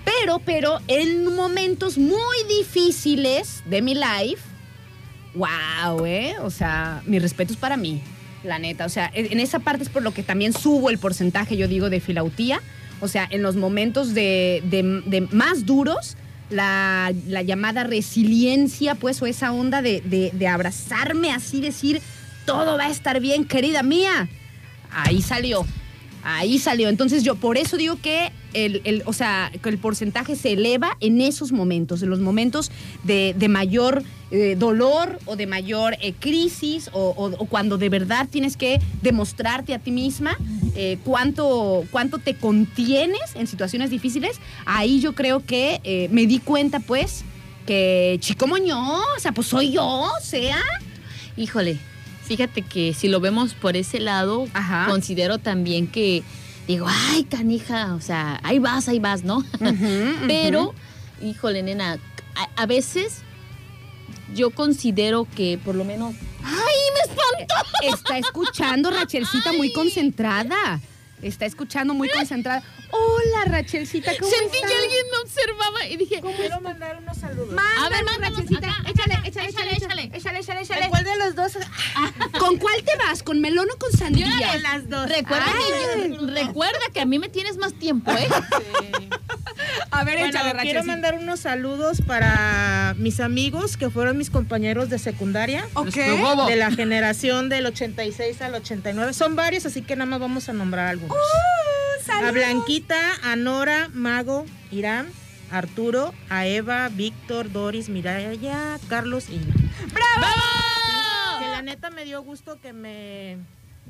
Pero, pero, en momentos muy difíciles de mi life, wow, ¿eh? O sea, mis respetos para mí, la neta. O sea, en esa parte es por lo que también subo el porcentaje, yo digo, de filautía. O sea, en los momentos de, de- más duros, la, la llamada resiliencia, pues, o esa onda de- de abrazarme así, decir, todo va a estar bien, querida mía. Ahí salió. Ahí salió. Entonces yo por eso digo que el, el- o sea, el porcentaje se eleva en esos momentos, en los momentos de, de mayor eh, dolor o de mayor eh, crisis o, o- o cuando de verdad tienes que demostrarte a ti misma eh, cuánto, cuánto te contienes en situaciones difíciles. Ahí yo creo que me di cuenta pues que chico moño, o sea, pues soy yo, o sea. Híjole, fíjate que si lo vemos por ese lado, Ajá. considero también que digo, ay, canija, o sea, ahí vas, ahí vas, ¿no? Pero, híjole, nena, a, a veces yo considero que por lo menos. ¡Ay, me espantó! Está escuchando Rachelcita muy concentrada. Está escuchando muy concentrada. Hola, Rachelcita, ¿cómo Sentí estás? que alguien me observaba y dije, Quiero mandar unos saludos. A ver, mándanos Rachelcita. acá, Échale, acá, échale, échale, échale, échale. échale, échale, ¿A échale. ¿Cuál de los dos? ¿Con cuál te vas? ¿Con melón o con sandía? De las dos. recuerda, que Ay. recuerda que a mí me tienes más tiempo, ¿eh? A ver, Bueno, échale, quiero mandar unos saludos para mis amigos que fueron mis compañeros de secundaria. Ok. De la generación del 86 al 89. Son varios, así que nada más vamos a nombrar algunos. A Blanquita, a Nora, Mago, Irán, Arturo, a Eva, Víctor, Doris, Miraya, Carlos y Ina. Que la neta me dio gusto que me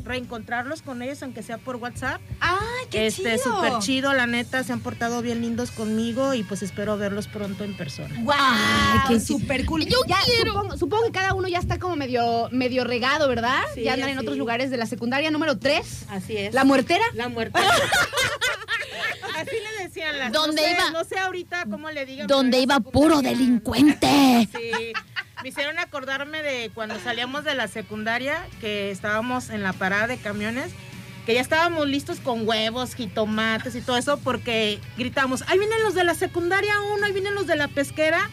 reencontrarlos con ellos, aunque sea por WhatsApp. Ay, qué este, chido. súper chido, la neta, se han portado bien lindos conmigo y pues espero verlos pronto en persona. Wow, Ay, qué súper cool. Yo Ya, quiero. Supongo, supongo que cada uno ya está como medio, medio regado, ¿verdad? Sí, ya andan en otros lugares de la secundaria número 3. Así es. ¿La muertera? La muerte. Así le decían las. ¿Dónde no sé, iba? No sé ahorita cómo le digan. Donde iba puro delincuente. Sí. Me hicieron acordarme de cuando salíamos de la secundaria, que estábamos en la parada de camiones, que ya estábamos listos con huevos, jitomates y todo eso, porque gritamos, ahí vienen los de la secundaria 1, ahí vienen los de la pesquera.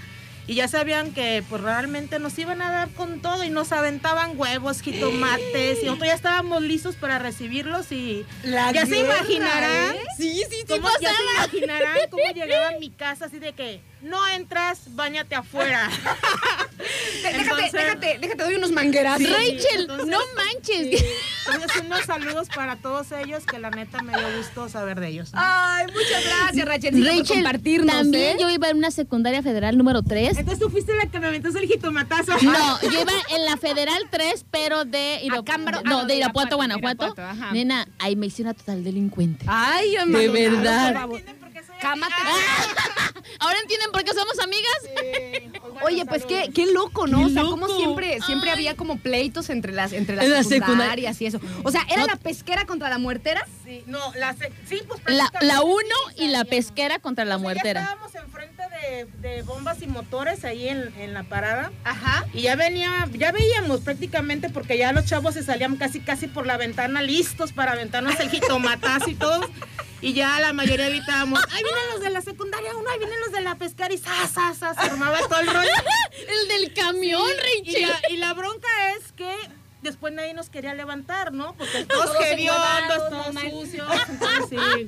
Y ya sabían que pues realmente nos iban a dar con todo y nos aventaban huevos, jitomates y nosotros ya estábamos listos para recibirlos y ya se imaginarán Sí, sí, cómo, ya se imaginarán cómo llegaba a mi casa así de que no entras, bañate afuera. Déjate, Entonces- déjate, déjate, doy unos manguerazos. Sí, Rachel, entonces- no manches. Entonces, unos saludos para todos ellos, que la neta me dio gusto saber de ellos. Ay, muchas gracias, Rachel, por Rachel, compartirnos. también ¿eh? yo iba en una secundaria federal número 3. Entonces tú fuiste la que me aventó el jitomatazo. No, yo iba en la Federal 3, pero de, Iro- Acámbaro- no, ah, no, de de Irapuato, Guanajuato. Irapuato, ajá. Nena, ahí me hice una total delincuente. Ay, De verdad. por favor. ¿Entienden por qué soy Cámate. ¿Ahora entienden por qué somos amigas? Sí. Pues Oye, pues qué, qué loco, ¿no? Qué o sea, como siempre, siempre había como pleitos entre las, entre las En la secundarias y eso. O sea, ¿era No. la pesquera contra la muertera? Sí, no, la sí, pues La, la prácticamente 1 sí, y la pesquera contra la O sea, Ya muertera. estábamos enfrente de, de bombas y motores ahí en, en la parada. Ajá. Y ya venía, ya veíamos prácticamente porque ya los chavos se salían casi casi por la ventana listos para aventarnos el jitomatazo y todo. Y ya la mayoría gritábamos, ahí vienen los de la secundaria uno, ahí vienen los de la pescar y sa, sa, sa, se armaba todo el rollo. El del camión, Y Rachel. la, y la bronca es que después nadie nos quería levantar, ¿no? Porque todos Todos hediondos, todos no sucios. Sí.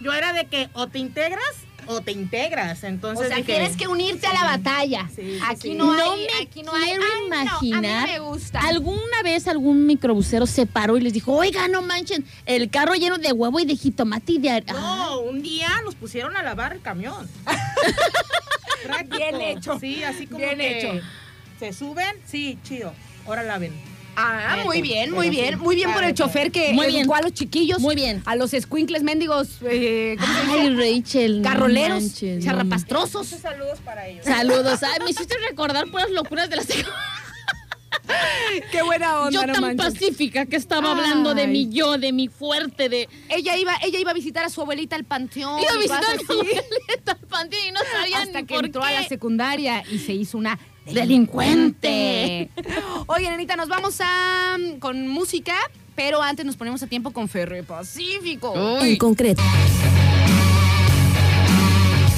Yo era de que o te integras o te integras. Entonces O sea, dije, tienes que unirte a la batalla. Sí, sí, aquí sí. no No hay, me aquí no hay. no, imaginar. a mí me gusta. ¿Alguna vez algún microbusero se paró y les dijo, oiga, no manchen, el carro lleno de huevo y de jitomate y de... ar-". Ah, No, un día nos pusieron a lavar el camión. Bien hecho. Sí, así como Bien que hecho. Se suben, sí, chido. Ahora laven. Ah, muy bien, muy bien. sí, Muy bien por el chofer que Muy bien. educó a los chiquillos. Muy bien. A los squinkles mendigos. Eh, ¿cómo? Ay, Rachel. no Carroleros, manches, charrapastrosos. Saludos para ellos. Saludos. Ay, me hiciste recordar puras locuras de la secundaria. Qué buena onda, Yo no tan manches. pacífica que estaba hablando de mi yo, de mi fuerte, de... Ella iba, ella iba a visitar a su abuelita al panteón. Iba a visitar a así, abuelita al panteón y no sabía hasta ni que por entró qué. a la secundaria y se hizo una Delincuente. Oye, nenita, nos vamos a con música, pero antes nos ponemos a tiempo con Ferre Pacífico. En concreto.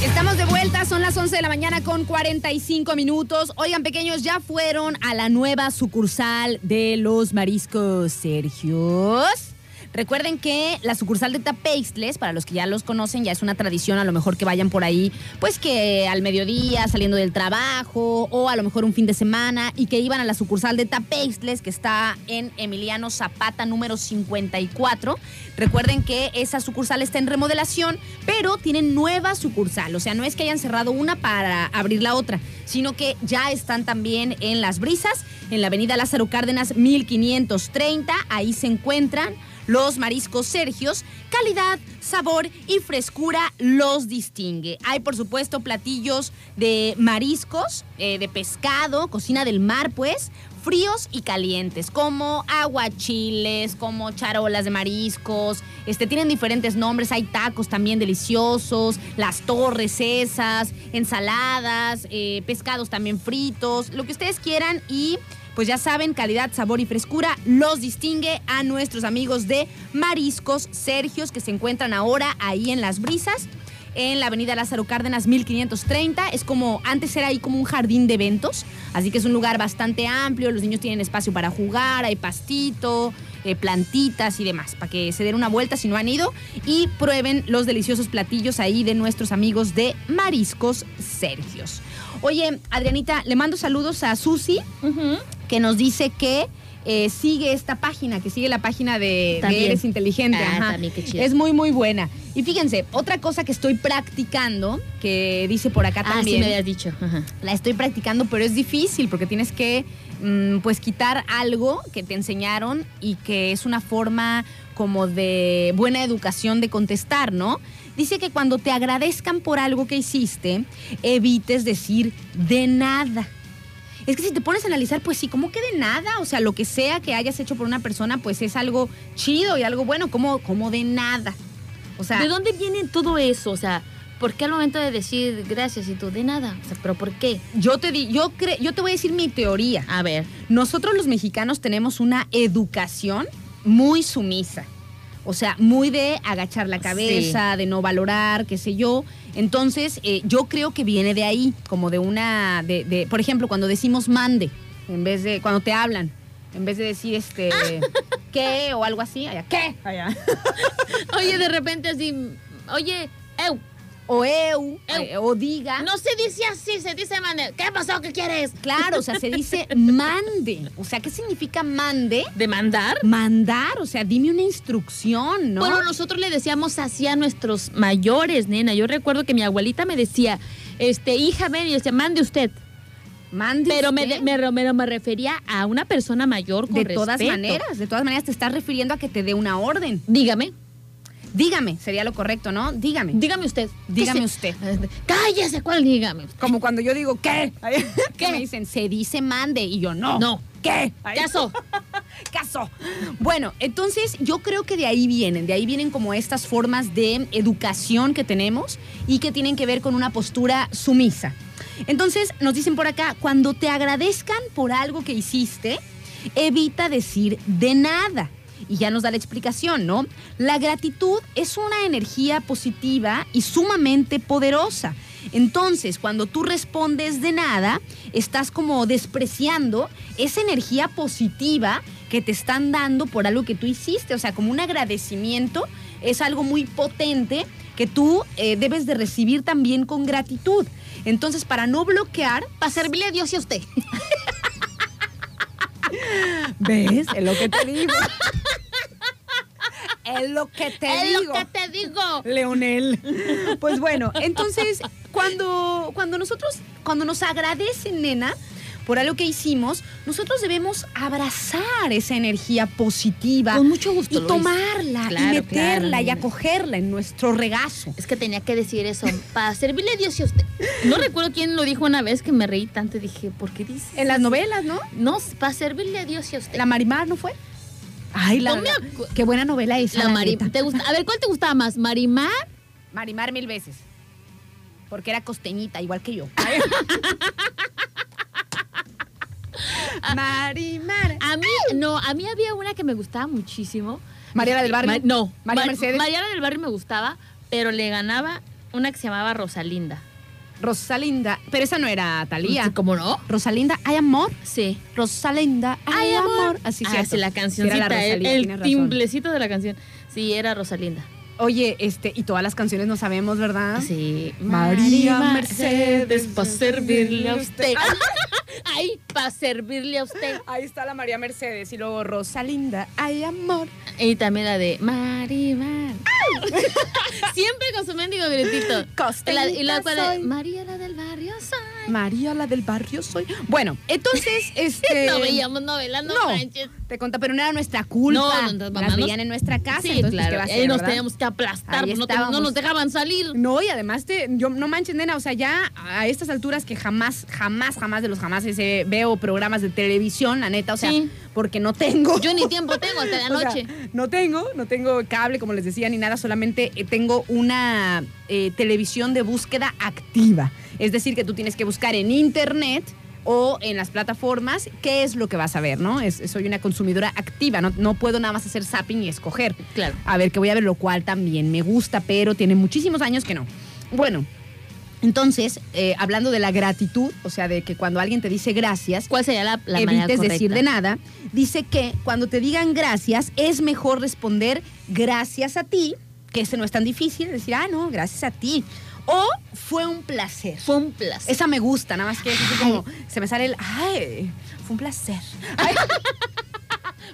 Estamos de vuelta, son las 11 de la mañana con 45 minutos. Oigan, pequeños, ya fueron a la nueva sucursal de los mariscos Sergios. Recuerden que la sucursal de Tapeixtles, para los que ya los conocen, ya es una tradición a lo mejor que vayan por ahí, pues que al mediodía saliendo del trabajo o a lo mejor un fin de semana y que iban a la sucursal de Tapeixtles que está en Emiliano Zapata número 54. Recuerden que esa sucursal está en remodelación, pero tienen nueva sucursal, o sea, no es que hayan cerrado una para abrir la otra, sino que ya están también en Las Brisas, en la avenida Lázaro Cárdenas 1530, ahí se encuentran los mariscos Sergios, calidad, sabor y frescura los distingue. Hay, por supuesto, platillos de mariscos, eh, de pescado, cocina del mar, pues, fríos y calientes, como aguachiles, como charolas de mariscos. Este, tienen diferentes nombres, hay tacos también deliciosos, las torres esas, ensaladas, eh, pescados también fritos, lo que ustedes quieran y pues ya saben, calidad, sabor y frescura los distingue a nuestros amigos de Mariscos Sergios que se encuentran ahora ahí en Las Brisas. En la avenida Lázaro Cárdenas 1530. Es como, antes era ahí como un jardín de eventos. Así que es un lugar bastante amplio. Los niños tienen espacio para jugar, hay pastito, eh, plantitas y demás. Para que se den una vuelta si no han ido. Y prueben los deliciosos platillos ahí de nuestros amigos de Mariscos Sergios. Oye, Adrianita, le mando saludos a Susi que nos dice que eh, sigue esta página, que sigue la página de, de. Eres Inteligente. Ah, ajá. también, qué chido. Es muy, muy buena. Y fíjense, otra cosa que estoy practicando, que dice por acá Ah, sí también, me habías dicho. Ajá. la estoy practicando, pero es difícil porque tienes que, mm, pues, quitar algo que te enseñaron y que es una forma como de buena educación de contestar, ¿no? Dice que cuando te agradezcan por algo que hiciste, evites decir de nada. Es que si te pones a analizar, pues sí, ¿cómo que de nada? O sea, lo que sea que hayas hecho por una persona, pues es algo chido y algo bueno, como, como de nada. O sea, ¿De dónde viene todo eso? O sea, ¿por qué al momento de decir gracias y tú de nada? O sea, ¿pero por qué? yo te di, yo cre- yo te voy a decir mi teoría. A ver. Nosotros los mexicanos tenemos una educación muy sumisa. O sea, muy de agachar la cabeza, de no valorar, qué sé yo. Entonces, eh, yo creo que viene de ahí, como de una, de, de- por ejemplo, cuando decimos mande, en vez de, cuando te hablan, en vez de decir este, ¿qué? o algo así, allá, ¿qué? Allá. Oye, de repente así, oye, ew, o eu, Eu. o diga. No se dice así, se dice mande. ¿Qué pasó? ¿Qué quieres? Claro, o sea, se dice mande. O sea, ¿qué significa mande? ¿Demandar? Mandar, o sea, dime una instrucción, ¿no? Bueno, nosotros le decíamos así a nuestros mayores, nena. Yo recuerdo que mi abuelita me decía, este, hija, ven, y decía, mande usted. mande. Pero me, usted. me, me- me refería a una persona mayor con de todas maneras, de todas maneras te estás refiriendo a que te dé una orden. Dígame, Dígame, sería lo correcto, ¿no? Dígame. dígame usted. Dígame ¿Qué usted. se- Cállese, ¿cuál dígame? Como cuando yo digo, ¿qué? ¿Qué? ¿Qué? Me dicen, se dice mande. Y yo, no. No. ¿Qué? Caso. Caso. Bueno, entonces yo creo que de ahí vienen, de ahí vienen como estas formas de educación que tenemos y que tienen que ver con una postura sumisa. Entonces nos dicen por acá, cuando te agradezcan por algo que hiciste, evita decir de nada. Y ya nos da la explicación, ¿no? La gratitud es una energía positiva y sumamente poderosa. Entonces, cuando tú respondes de nada, estás como despreciando esa energía positiva que te están dando por algo que tú hiciste. O sea, como un agradecimiento es algo muy potente que tú eh, debes de recibir también con gratitud. Entonces, para no bloquear, Para servirle a Dios y a usted. ¿ves? Es lo que te digo. Es lo que te es digo. lo que te digo. Leonel. Pues bueno, entonces, cuando, cuando nosotros, cuando nos agradecen, nena, por algo que hicimos, nosotros debemos abrazar esa energía positiva. Con mucho gusto, Y Luis. tomarla, Claro, y meterla, claro, y acogerla en nuestro regazo. Es que tenía que decir eso, para servirle a Dios y a usted. No recuerdo quién lo dijo una vez que me reí tanto y dije, ¿por qué dices? En las novelas, ¿no? No, para servirle a Dios y a usted. La Marimar, ¿no fue? Ay, la, No me la- acu- qué buena novela esa. La la Mari- neta. ¿te gusta? A ver, ¿cuál te gustaba más? ¿Marimar? Marimar mil veces. Porque era costeñita, igual que yo. Marimar. A mí, no, a mí había una que me gustaba muchísimo. Mariana del Barrio. Ma- no. María Ma- Mercedes. Mariana del Barrio me gustaba, pero le ganaba una que se llamaba Rosalinda. Rosalinda. Pero esa no era Talía. ¿Cómo no? Rosalinda, hay amor. Sí. Rosalinda, hay, amor. Así ah, cierto. sí, la cancioncita, era la el, Rosalía, el razón. timblecito de la canción. Sí, era Rosalinda. Oye, este, y todas las canciones no sabemos, ¿verdad? Sí. María Mercedes, para servirle a usted. Ay. Ay, para servirle a usted. Ahí está la María Mercedes y luego Rosalinda, hay amor. Y también la de Marimar. Siempre con su mendigo gritito. La- y la cual soy. María la del barrio soy. María, la del barrio soy. Bueno, entonces, este. No veíamos novelas, no, manches. te conta, pero no era nuestra culpa. No, no, Las nos- veían en nuestra casa. Sí, entonces, ¿qué claro. va a ahí nos verdad? teníamos que aplastar, Ahí pues, no, te- no nos dejaban salir. No, y además te, yo no manches, nena, o sea, ya a estas alturas que jamás, jamás, jamás de los jamás ese, veo programas de televisión, la neta, o sea, Sí. porque no tengo. Yo ni tiempo tengo hasta la O sea, noche. no tengo, no tengo cable, como les decía, ni nada, solamente eh, tengo una eh, televisión de búsqueda activa. Es decir, que tú tienes que buscar en internet o en las plataformas qué es lo que vas a ver, ¿no? Es, soy una consumidora activa, no, no puedo nada más hacer zapping y escoger. Claro. A ver, que voy a ver, lo cual también me gusta, pero tiene muchísimos años que no. Bueno, entonces, eh, hablando de la gratitud, o sea, de que cuando alguien te dice gracias, ¿Cuál sería la, la manera evites correcta? decir de nada, dice que cuando te digan gracias, es mejor responder gracias a ti, que ese no es tan difícil, decir, ah, no, gracias a ti. O fue un placer. Fue un placer. Esa me gusta, nada más que es así como, se me sale el, ay, fue un placer. Ay,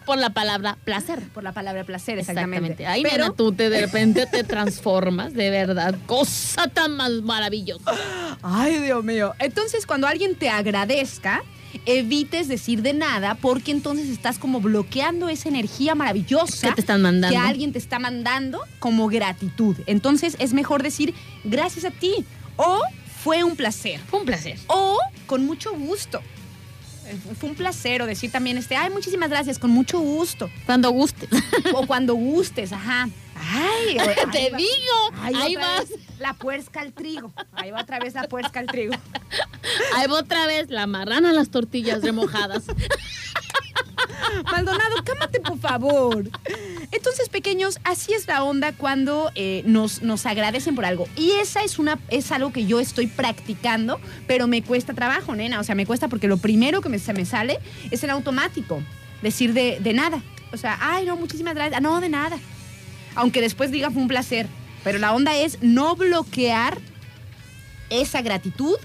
Por la palabra placer. por la palabra placer, exactamente. Exactamente. Ahí, Pero, tú te, de repente te transformas, de verdad. Cosa tan más maravillosa. Ay, Dios mío. Entonces, cuando alguien te agradezca, evites decir de nada porque entonces estás como bloqueando esa energía maravillosa ¿Qué te están mandando? que alguien te está mandando como gratitud. Entonces, es mejor decir gracias a ti o fue un placer Fue un placer. o con mucho gusto. Fue un placer o decir también este, ay, muchísimas gracias, con mucho gusto. Cuando gustes. O cuando gustes, ajá. Ay, o- Te ahí digo. Ahí, vas. La puerca al trigo. Ahí va otra vez la puerca al trigo. Ahí va otra vez la marrana a las tortillas remojadas. Maldonado, cámate, por favor. Entonces, pequeños, así es la onda cuando eh, nos, nos agradecen por algo. Y esa es, una, es algo que yo estoy practicando, pero me cuesta trabajo, nena. O sea, me cuesta porque lo primero que me- se me sale es el automático. Decir de, de nada. O sea, ay, no, muchísimas gracias. Ah, no, de nada. Aunque después diga fue un placer. Pero la onda es no bloquear esa gratitud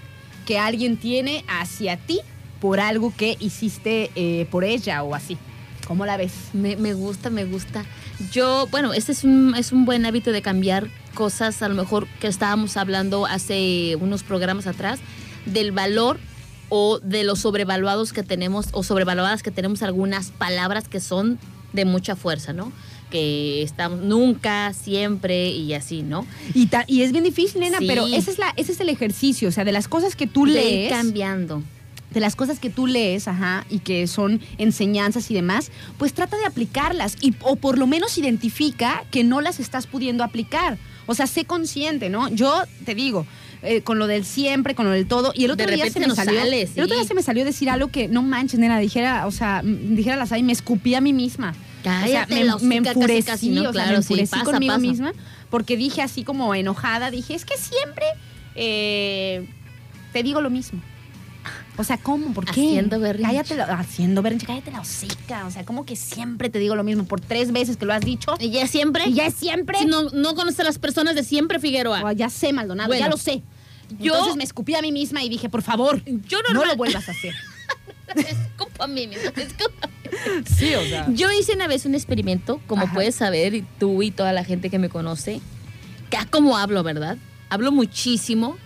que alguien tiene hacia ti por algo que hiciste eh, por ella o así. ¿Cómo la ves? Me, me gusta, me gusta. Yo, bueno, este es un, es un buen hábito de cambiar cosas, a lo mejor que estábamos hablando hace unos programas atrás, del valor o de los sobrevaluados que tenemos o sobrevaluadas que tenemos algunas palabras que son de mucha fuerza, ¿no? Que estamos nunca, siempre y así, ¿no? Y, ta- y es bien difícil, nena, Sí. pero ese es, la, ese es el ejercicio, o sea, de las cosas que tú De ir lees. cambiando. de las cosas que tú lees, ajá, y que son enseñanzas y demás, pues trata de aplicarlas y, o por lo menos identifica que no las estás pudiendo aplicar. O sea, sé consciente, ¿no? Yo te digo, eh, con lo del siempre, con lo del todo, y el otro De día se me salió, sale, el otro día se me salió decir algo que no manches, nena, dijera, o sea, dijera las y me escupí a mí misma. Cállate o sea, la me, me hocica, casi, enfurecí, casi, ¿no? o sea, me sí, enfurecí pasa, conmigo pasa. misma porque dije así como enojada, dije, es que siempre eh, te digo lo mismo. O sea, ¿cómo? ¿Por qué? Haciendo berrinche. Cállate la, haciendo berrinche, cállate la hocica. O sea, ¿cómo que siempre te digo lo mismo? Por tres veces que lo has dicho. ¿Y ya siempre? Y ya siempre. Si no, no conoces a las personas de siempre, Figueroa. Oh, ya sé, Maldonado, Bueno, ya lo sé. yo- Entonces me escupí a mí misma y dije, por favor, Yo no lo vuelvas a hacer. Escupa a mí misma, escupa. sí, o sea. Yo hice una vez un experimento, como Ajá. puedes saber, y tú y toda la gente que me conoce, que a cómo hablo, ¿verdad? Hablo muchísimo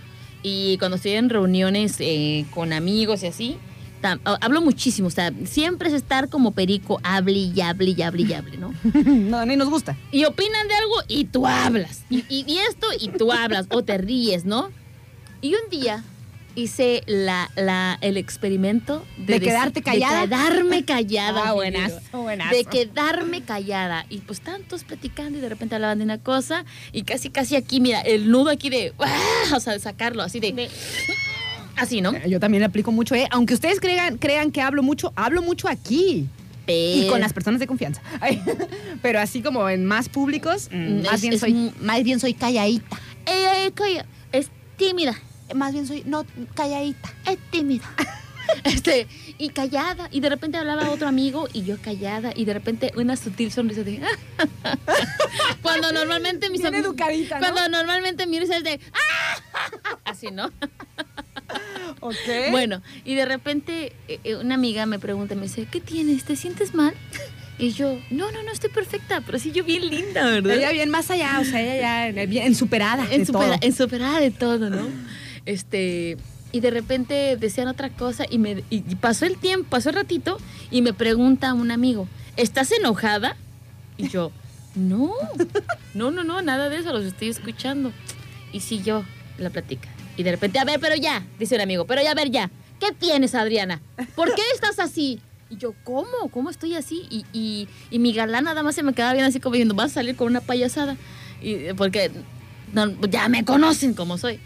y cuando estoy en reuniones eh, con amigos y así, tam- ha- hablo muchísimo. O sea, siempre es estar como perico, hable y hable y hable y hable, ¿no? No, ni nos gusta. Y opinan de algo y tú hablas. Y, y- y esto y tú hablas o te ríes, ¿no? Y un día hice la, la, el experimento ¿De quedarte callada? De quedarme callada. Ah, vida. buenazo. De quedarme callada. Y pues tantos platicando y de repente hablaban de una cosa y casi, casi aquí, mira, el nudo aquí de, ¡ah! o sea, de sacarlo así de... Así, ¿no? Yo también le aplico mucho, ¿eh? Aunque ustedes crean, crean que hablo mucho, hablo mucho aquí. Y con las personas de confianza. Pero así como en más públicos, mm, Mm, más, es- bien soy, más bien soy calladita. Eh, eh, calla, es tímida. Más bien soy, no, calladita. es tímida. Este, y callada. Y de repente hablaba otro amigo y yo callada. Y de repente una sutil sonrisa de. cuando normalmente mis Bien am- educadita, ¿no? Cuando normalmente mi risa es de. Así, ¿no? Ok. Bueno, y de repente eh, eh, una amiga me pregunta, me dice, ¿qué tienes? ¿Te sientes mal? Y yo, no, no, no, estoy perfecta, pero sí yo bien linda, ¿verdad? Ella bien más allá, o sea, ella ya en- bien en superada. en, de supera- todo. en superada de todo, ¿no? Este, y de repente decían otra cosa y me y pasó el tiempo, pasó el ratito y me pregunta un amigo, ¿estás enojada? Y yo, no, no, no, no, nada de eso, los estoy escuchando. Y si yo la platica. Y de repente, a ver, pero ya, dice un amigo, pero ya, a ver, ya, ¿qué tienes, Adriana? ¿Por qué estás así? Y yo, ¿cómo? ¿Cómo estoy así? Y, y, y mi galán nada más se me quedaba bien así como diciendo, vas a salir con una payasada. Y, porque ya me conocen como soy.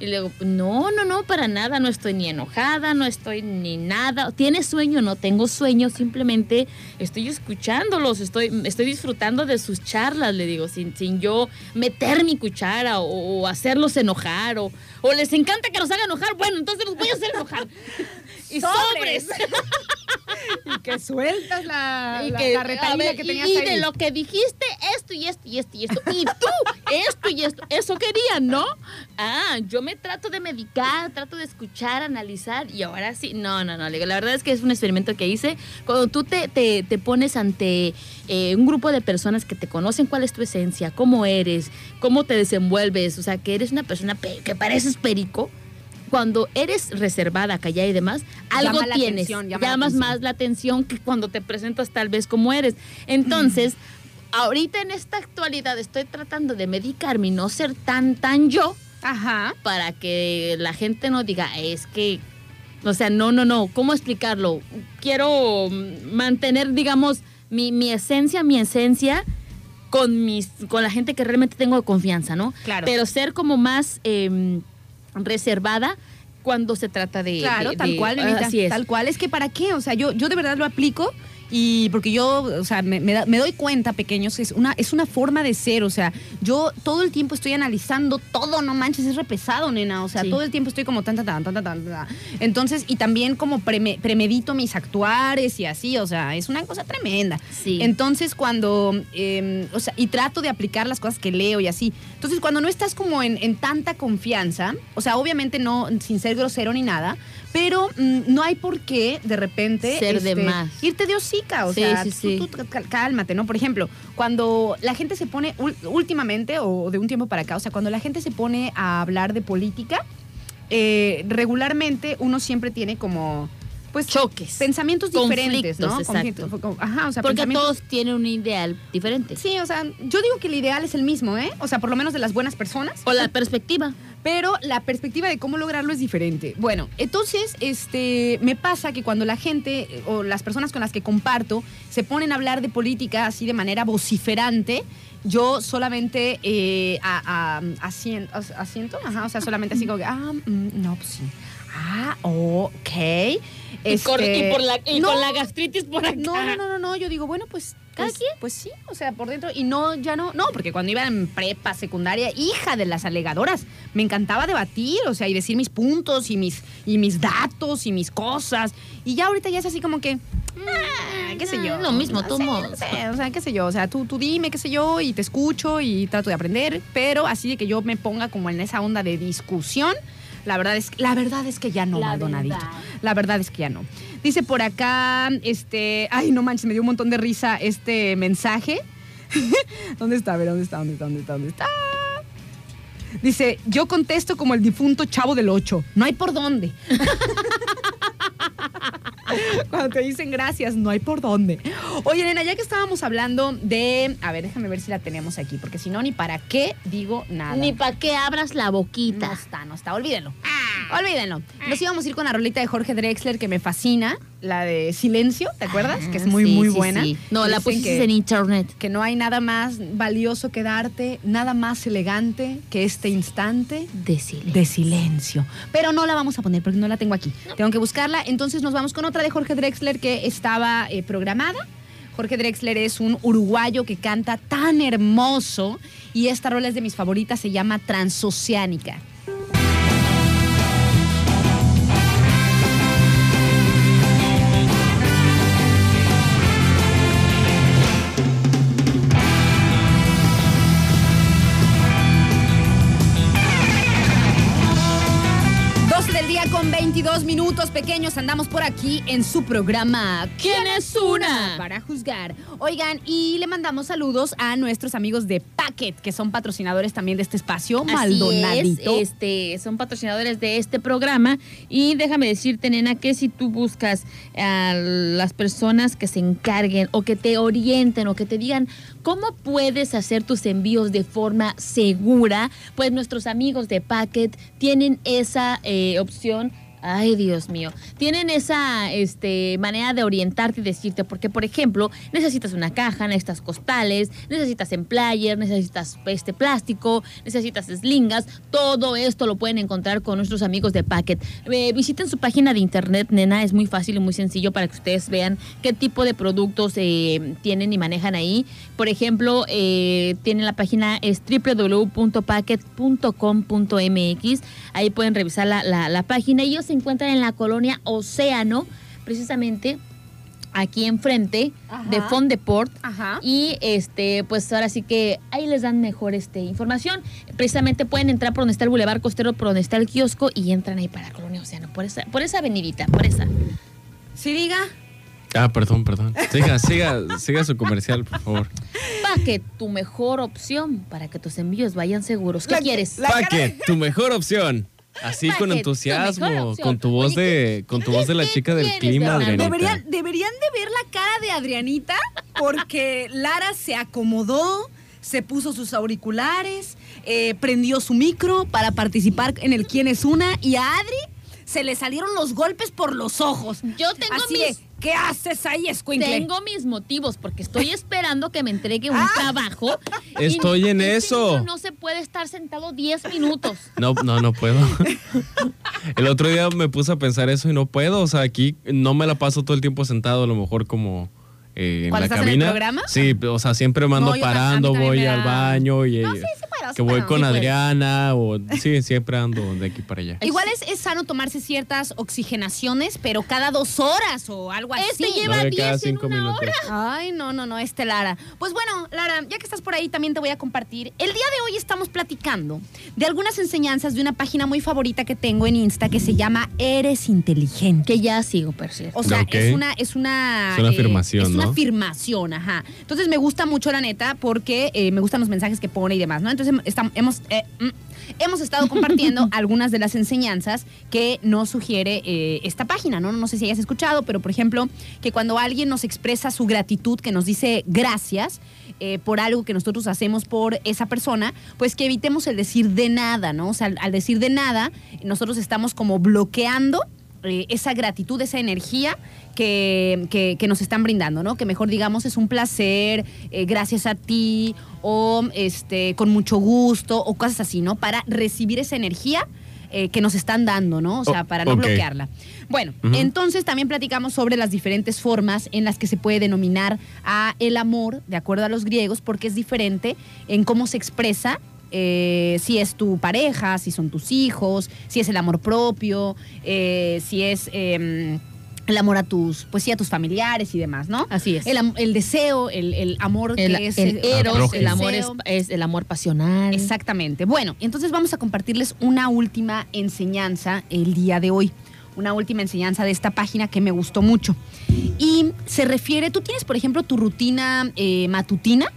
Y le digo, no, no, no, para nada, no estoy ni enojada, no estoy ni nada. ¿Tienes sueño? No tengo sueño, simplemente estoy escuchándolos, estoy, estoy disfrutando de sus charlas, le digo, sin, sin yo meter mi cuchara o, o hacerlos enojar o, o les encanta que los haga enojar, bueno, entonces los voy a hacer enojar. Y sobres. Y que sueltas la, Y la, que, la ver, que y- tenías y, ahí. de lo que dijiste, esto y esto y esto y esto. Y tú, esto y esto. Eso querían, ¿no? Ah, yo me trato de medicar, trato de escuchar, analizar y ahora sí. No, no, no. La verdad es que es un experimento que hice. Cuando tú te, te- te pones ante eh, un grupo de personas que te conocen cuál es tu esencia, cómo eres, cómo te desenvuelves, o sea, que eres una persona pe- que pareces perico. Cuando eres reservada, callada y demás, algo Llama tienes. atención, llama la llamas atención. más la atención que cuando te presentas tal vez como eres. Entonces, ahorita en esta actualidad estoy tratando de medicarme y no ser tan, tan yo Ajá. para que la gente no diga, es que, o sea, no, no, no, ¿cómo explicarlo? Quiero mantener, digamos, mi, mi esencia, mi esencia con, mis, con la gente que realmente tengo confianza, ¿no? Claro. Pero ser como más em, reservada cuando se trata de... Claro, de- tal de- cual, Así es. Tal cual. Es que para qué, o sea, yo, yo de verdad lo aplico Y porque yo, o sea, me, me da- me doy cuenta, pequeños, que es una, es una forma de ser. O sea, yo todo el tiempo estoy analizando todo, no manches, es re pesado, nena. O sea, Sí. todo el tiempo estoy como tan, tan, tan, tan, tan, tan, tan. Entonces, y también como preme- premedito mis actuares y así, o sea, es una cosa tremenda. Sí. Entonces, cuando, eh, o sea, y trato de aplicar las cosas que leo y así. Entonces, cuando no estás como en, en tanta confianza, o sea, obviamente no, sin ser grosero ni nada, pero mm, no hay por qué de repente Ser de más. irte de hocica, o Sí, sea, sí, tú- sí. tú cal- cálmate, ¿no? Por ejemplo, cuando la gente se pone, últimamente o de un tiempo para acá, o sea, cuando la gente se pone a hablar de política, eh, regularmente uno siempre tiene como, pues, Choques. pensamientos diferentes, ¿no? Exacto. Ajá, o sea, Porque todos tienen un ideal diferente. Sí, o sea, yo digo que el ideal es el mismo, ¿eh? O sea, por lo menos de las buenas personas. O la perspectiva. Pero la perspectiva de cómo lograrlo es diferente. Bueno, entonces, este, me pasa que cuando la gente eh, o las personas con las que comparto se ponen a hablar de política así de manera vociferante, yo solamente eh, a- a- asien- as- asiento, ajá, o sea, solamente así como que, ah, mm, no, pues sí. Ah, ok. Y, Este, por la, y no, con la gastritis por acá. no, no, no, no, no, yo digo, bueno, pues ¿Cada pues, quien? Pues sí, o sea, por dentro. Y no, ya no, no, porque cuando iba en prepa, secundaria, hija de las alegadoras, me encantaba debatir, o sea, y decir mis puntos y mis, y mis datos y mis cosas. Y ya ahorita ya es así como que, ah, qué sé yo. es lo mismo, no todos sé, no sé, o sea, qué sé yo, o sea, tú, tú dime, qué sé yo, y te escucho y trato de aprender, pero así de que yo me ponga como en esa onda de discusión. La verdad es, la verdad es que ya no, La Maldonadito. verdad. La verdad es que ya no. Dice por acá, este, ay, no manches, me dio un montón de risa este mensaje. ¿Dónde está? A ver, ¿dónde está? ¿Dónde está? ¿Dónde está? ¿Dónde está? Dice, yo contesto como el difunto chavo del 8. No hay por dónde. Cuando te dicen gracias, no hay por dónde. Oye, nena, ya que estábamos hablando de. A ver, déjame ver si la tenemos aquí, porque si no, ni para qué digo nada. Ni para que abras la No boquita. está, no está, olvídenlo. Olvídenlo. Nos íbamos a ir con la rolita de Jorge Drexler que me fascina, la de Silencio, ¿te acuerdas? que es muy, Ah, Sí, muy sí, buena. sí. No, la pusiste que- en internet. que no hay nada más valioso que darte, nada más elegante que este instante de silencio. Pero no la vamos a poner porque no la tengo aquí. Tengo que buscarla. Entonces nos vamos con otra de Jorge Drexler que estaba eh, programada. Jorge Drexler es un uruguayo que canta tan hermoso y esta rola es de mis favoritas, se llama Transoceánica. 22 minutos pequeños. Andamos por aquí en su programa ¿Quién es una? Para juzgar. Oigan, y le mandamos saludos a nuestros amigos de Packet, que son patrocinadores también de este espacio. Así Maldonadito. es, este, son patrocinadores de este programa y déjame decirte, nena, que si tú buscas a las personas que se encarguen o que te orienten o que te digan cómo puedes hacer tus envíos de forma segura, pues nuestros amigos de Packet tienen esa eh, opción. Ay, Dios mío. Tienen esa este, manera de orientarte y decirte, porque, por ejemplo, necesitas una caja, necesitas costales, necesitas emplayer, necesitas este plástico, necesitas slingas. Todo esto lo pueden encontrar con nuestros amigos de Packet. Eh, visiten su página de internet, nena. Es muy fácil y muy sencillo para que ustedes vean qué tipo de productos eh, tienen y manejan ahí. Por ejemplo, eh, tienen la página es www.packet.com.mx. Ahí pueden revisar la, la, la página. Ellos se encuentran en la colonia Océano, precisamente aquí enfrente Ajá. de Fondeport. Ajá. Y este, pues ahora sí que ahí les dan mejor este información. Precisamente pueden entrar por donde está el Boulevard Costero, por donde está el kiosco, y entran ahí para la Colonia Océano, por esa, por esa avenidita, por esa. Sí, diga. Ah, perdón, perdón. Siga, siga, siga su comercial, por favor. Packet, tu mejor opción para que tus envíos vayan seguros. ¿Qué La- quieres? la- Packet, tu mejor opción. Así con tu entusiasmo, con tu voz de, con tu voz de la chica del clima? Adrianita. Deberían, deberían de ver la cara de Adrianita porque Lara se acomodó, se puso sus auriculares, eh, prendió su micro para participar en el Quién es una y a Adri se le salieron los golpes por los ojos. Yo tengo Así mis- de, ¿qué haces ahí, escuincle? Tengo mis motivos porque estoy esperando que me entregue un Ah. trabajo. y Estoy en este eso. No se puede estar sentado 10 minutos. No, no, no puedo. El otro día me puse a pensar eso y no puedo. O sea, aquí no me la paso todo el tiempo sentado, a lo mejor como eh, en ¿Cuando la estás en el cabina. programa? Sí, o sea, siempre me ando No, parando, voy al baño y No, eh, sí, sí puedo, sí que voy con Sí. Adriana o sí, siempre ando de aquí para allá. Igual es, es sano tomarse ciertas oxigenaciones, pero cada dos horas o algo así. Este lleva No, de cada 10 en cinco una minutos. hora. Ay, no, no, no, este Lara. Pues bueno, Lara, ya que estás por ahí, también te voy a compartir. El día de hoy estamos platicando de algunas enseñanzas de una página muy favorita que tengo en Insta que se llama Eres Inteligente. Que ya sigo, por cierto. O sea, es una, es una. Es una afirmación, Es afirmación, ajá. Entonces me gusta mucho la neta porque eh, me gustan los mensajes que pone y demás, ¿no? Entonces estam- hemos. eh, mm, Hemos estado compartiendo algunas de las enseñanzas que nos sugiere eh, esta página, ¿no? No sé si hayas escuchado, pero por ejemplo, que cuando alguien nos expresa su gratitud, que nos dice gracias eh, por algo que nosotros hacemos por esa persona, pues que evitemos el decir de nada, ¿no? O sea, al, al decir de nada, nosotros estamos como bloqueando eh, esa gratitud, esa energía que, que- que nos están brindando, ¿no? Que mejor digamos es un placer, eh, gracias a ti, o este, con mucho gusto, o cosas así, ¿no? Para recibir esa energía eh, que nos están dando, ¿no? O sea, Oh, para no bloquearla. Bueno, entonces también platicamos sobre las diferentes formas en las que se puede denominar a el amor, de acuerdo a los griegos, porque es diferente en cómo se expresa eh, si es tu pareja, si son tus hijos, si es el amor propio, eh, si es eh, el amor a tus, pues sí, a tus familiares y demás, ¿no? Así es. El, el deseo, el, el amor El, que es el eh, eros, el amor es, es el amor pasional. Exactamente. Bueno, entonces vamos a compartirles una última enseñanza el día de hoy. Una última enseñanza de esta página que me gustó mucho. Y se refiere, tú tienes, por ejemplo, tu rutina eh, matutina.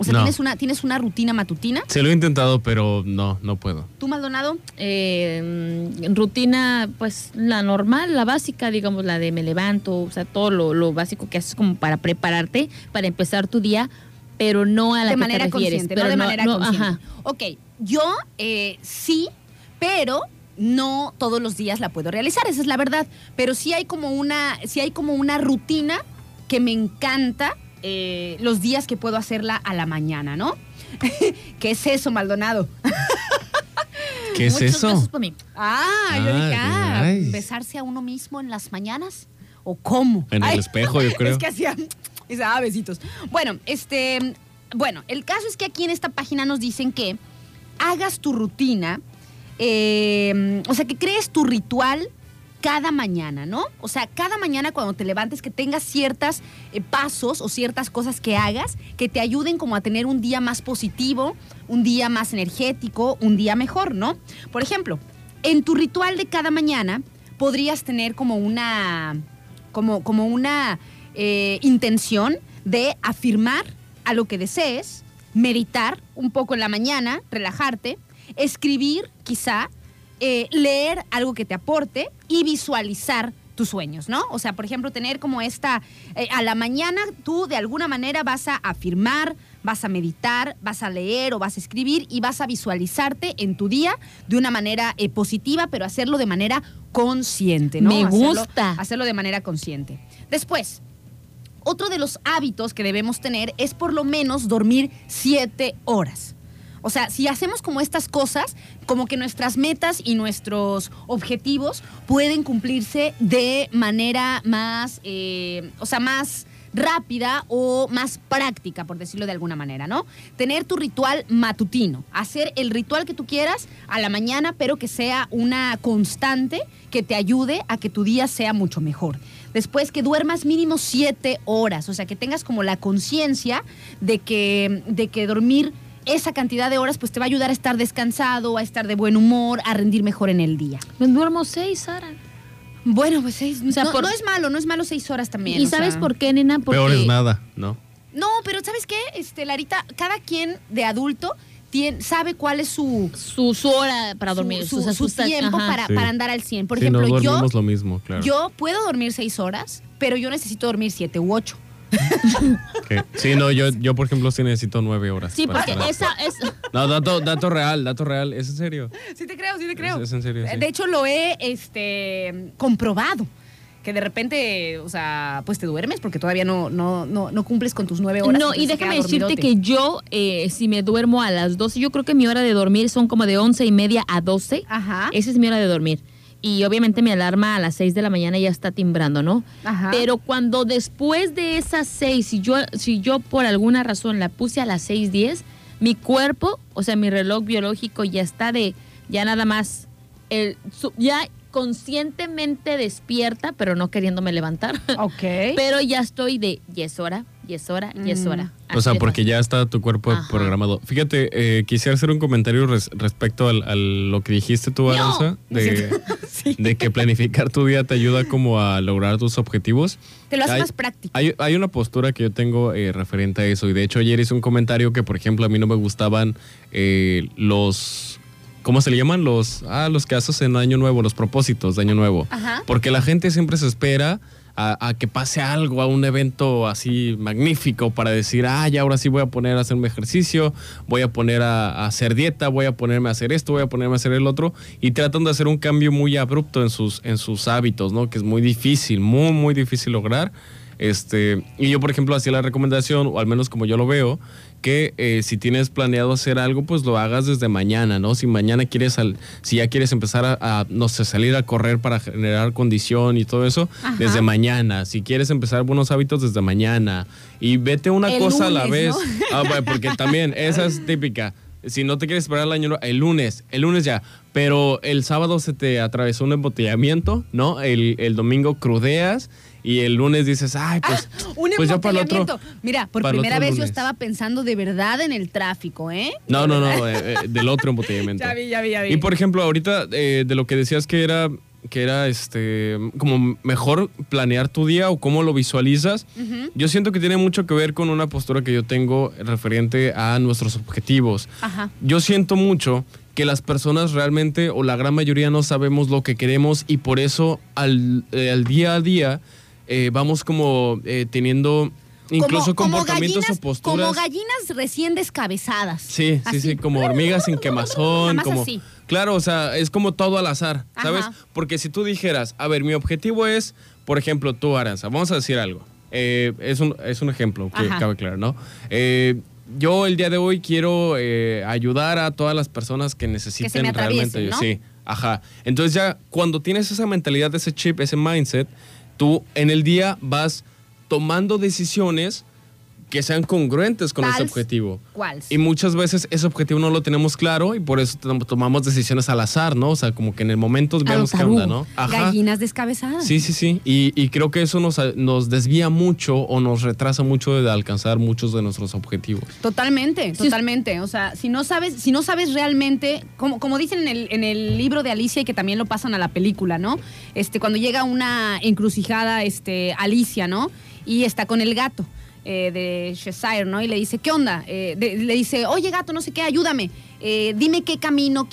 O sea, No. tienes, una, tienes una rutina matutina. Se lo he intentado, pero no, no puedo. ¿Tú, Maldonado? Eh, mm, rutina, pues la normal, la básica, digamos, la de me levanto, o sea, todo lo, lo básico que haces como para prepararte, para empezar tu día, pero no a la de que manera te refieres. consciente, pero no de manera consciente. Ajá. Ok, yo eh, sí, pero no todos los días la puedo realizar, esa es la verdad. Pero sí hay como una, sí hay como una rutina que me encanta eh, los días que puedo hacerla a la mañana, ¿no? ¿Qué es eso, Maldonado? ¿Qué es Muchos eso? besos para mí. Ah, yo dije, ah, besarse a uno mismo en las mañanas. ¿O cómo? En el Ay, espejo, yo creo. Es que hacía. Daba besitos. Bueno, este. Bueno, el caso es que aquí en esta página nos dicen que hagas tu rutina. eh, o sea, que crees tu ritual cada mañana, ¿no? O sea, cada mañana cuando te levantes que tengas ciertos pasos o ciertas cosas que hagas que te ayuden como a tener un día más positivo, un día más energético, un día mejor, ¿no? Por ejemplo, en tu ritual de cada mañana podrías tener como una, como, como una eh, intención de afirmar a lo que desees, meditar un poco en la mañana, relajarte, escribir quizá, eh, leer algo que te aporte y visualizar tus sueños, ¿no? O sea, por ejemplo, tener como esta, eh, a la mañana tú de alguna manera vas a afirmar, vas a meditar, vas a leer o vas a escribir y vas a visualizarte en tu día de una manera eh, positiva, pero hacerlo de manera consciente, ¿no? Me Hacerlo- gusta. hacerlo de manera consciente. Después, otro de los hábitos que debemos tener es por lo menos dormir siete horas. O sea, si hacemos como estas cosas, como que nuestras metas y nuestros objetivos pueden cumplirse de manera más, eh, o sea, más rápida o más práctica, por decirlo de alguna manera, ¿no? Tener tu ritual matutino, hacer el ritual que tú quieras a la mañana, pero que sea una constante que te ayude a que tu día sea mucho mejor. Después que duermas mínimo siete horas, o sea, que tengas como la conciencia de que, de que dormir esa cantidad de horas pues te va a ayudar a estar descansado, a estar de buen humor, a rendir mejor en el día. Me duermo seis, Sara. Bueno, pues seis, O sea, no, por- no es malo, no es malo seis horas también. ¿Y sabes sea. por qué, nena? Porque Peor es nada, ¿no? No, pero ¿sabes qué? Este, Larita, cada quien de adulto tiene, sabe cuál es su, su, su hora para dormir. su, su sus- tiempo para, Sí. para andar al 100. Por sí, ejemplo, no yo, dormimos lo mismo, claro. yo puedo dormir seis horas, pero yo necesito dormir siete u ocho. ¿Qué? Sí, no, yo, yo por ejemplo sí necesito nueve horas. Sí, para porque esa es... No, dato, dato real, dato real, es en serio. Sí te creo, sí te creo. Es, es en serio, sí. De hecho, lo he este, comprobado. Que de repente, o sea, pues te duermes porque todavía no, no, no, no cumples con tus nueve horas. No, y déjame decirte que yo, eh, si me duermo a las 12, yo creo que mi hora de dormir son como de once y media a 12. Ajá. Esa es mi hora de dormir. Y obviamente mi alarma a las 6 de la mañana ya está timbrando, ¿no? Ajá. Pero cuando después de esas 6, si yo, si yo por alguna razón la puse a las 6.10, mi cuerpo, o sea, mi reloj biológico ya está de, ya nada más, el, ya conscientemente despierta, pero no queriéndome levantar. Ok. pero ya estoy de, y es hora, y es hora, y es hora. O sea, porque fácil. ya está tu cuerpo Ajá. programado. Fíjate, eh, quisiera hacer un comentario res- respecto al, a lo que dijiste tú, Aranza, de, de que planificar tu día te ayuda como a lograr tus objetivos. Te lo hace Hay- más práctico. Hay, hay una postura que yo tengo eh, referente a eso y de hecho ayer hice un comentario que, por ejemplo, a mí no me gustaban eh, los... ¿Cómo se le llaman? Los, ah, los que haces en Año Nuevo, los propósitos de Año Nuevo. Ajá. Porque la gente siempre se espera a, que pase algo, a un evento así magnífico para decir, ah, ya ahora sí voy a poner a hacer un ejercicio, voy a poner a, a hacer dieta, voy a ponerme a hacer esto, voy a ponerme a hacer el otro, y tratan de hacer un cambio muy abrupto en sus, en sus hábitos, ¿no? Que es muy difícil, muy, muy difícil lograr. Este, y yo, por ejemplo, hacía la recomendación, o al menos como yo lo veo, que eh, si tienes planeado hacer algo, pues lo hagas desde mañana, ¿no? Si mañana quieres, al- si ya quieres empezar a, a, no sé, salir a correr para generar condición y todo eso, Ajá. desde mañana. Si quieres empezar buenos hábitos, desde mañana. Y vete una El cosa a la vez. ¿no? Ah, bueno, porque también, esa es típica. Si no te quieres esperar el año, el lunes, el lunes ya. Pero el sábado se te atravesó un embotellamiento, ¿no? El, el domingo crudeas y el lunes dices, ay, pues, Un pues ya para el otro. embotellamiento. Mira, por primera vez yo estaba pensando de verdad en el tráfico, ¿eh? No, no, no, eh, eh, del otro embotellamiento. Ya vi, ya vi, ya vi. Y por ejemplo, ahorita eh, de lo que decías que era que era este como mejor planear tu día o cómo lo visualizas. Yo siento que tiene mucho que ver con una postura que yo tengo referente a nuestros objetivos. Ajá. Yo siento mucho que las personas realmente o la gran mayoría no sabemos lo que queremos y por eso al, al día a día eh, vamos como eh, teniendo incluso comportamientos gallinas, o posturas. Como gallinas recién descabezadas. Sí, sí, Así. sí, como hormigas sin quemazón, como así. Claro, o sea, es como todo al azar, ¿sabes? Ajá. Porque si tú dijeras, a ver, mi objetivo es, por ejemplo, tú, Aranza, vamos a decir algo. Eh, es, un, es un ejemplo que Ajá. cabe claro, ¿no? Eh, yo el día de hoy quiero eh, ayudar a todas las personas que necesiten realmente. ¿no? Sí, ajá. Entonces ya cuando tienes esa mentalidad, ese chip, ese mindset, tú en el día vas tomando decisiones que sean congruentes con ese objetivo. cuals. Y muchas veces ese objetivo no lo tenemos claro y por eso tom- tomamos decisiones al azar, ¿no? O sea, como que en el momento vemos qué onda, ¿no? Gallinas descabezadas. Sí, sí, sí. Y, y creo que eso nos, nos desvía mucho o nos retrasa mucho de alcanzar muchos de nuestros objetivos. Totalmente, totalmente. O sea, si no sabes, si no sabes realmente, como, como dicen en el, en el libro de Alicia y que también lo pasan a la película, ¿no? Este, cuando llega una encrucijada, este, Alicia, ¿no? Y está con el gato. Eh, de Cheshire, ¿no? Y le dice, ¿qué onda? Eh, de- le dice, oye gato, no sé qué, ayúdame. Eh, dime qué camino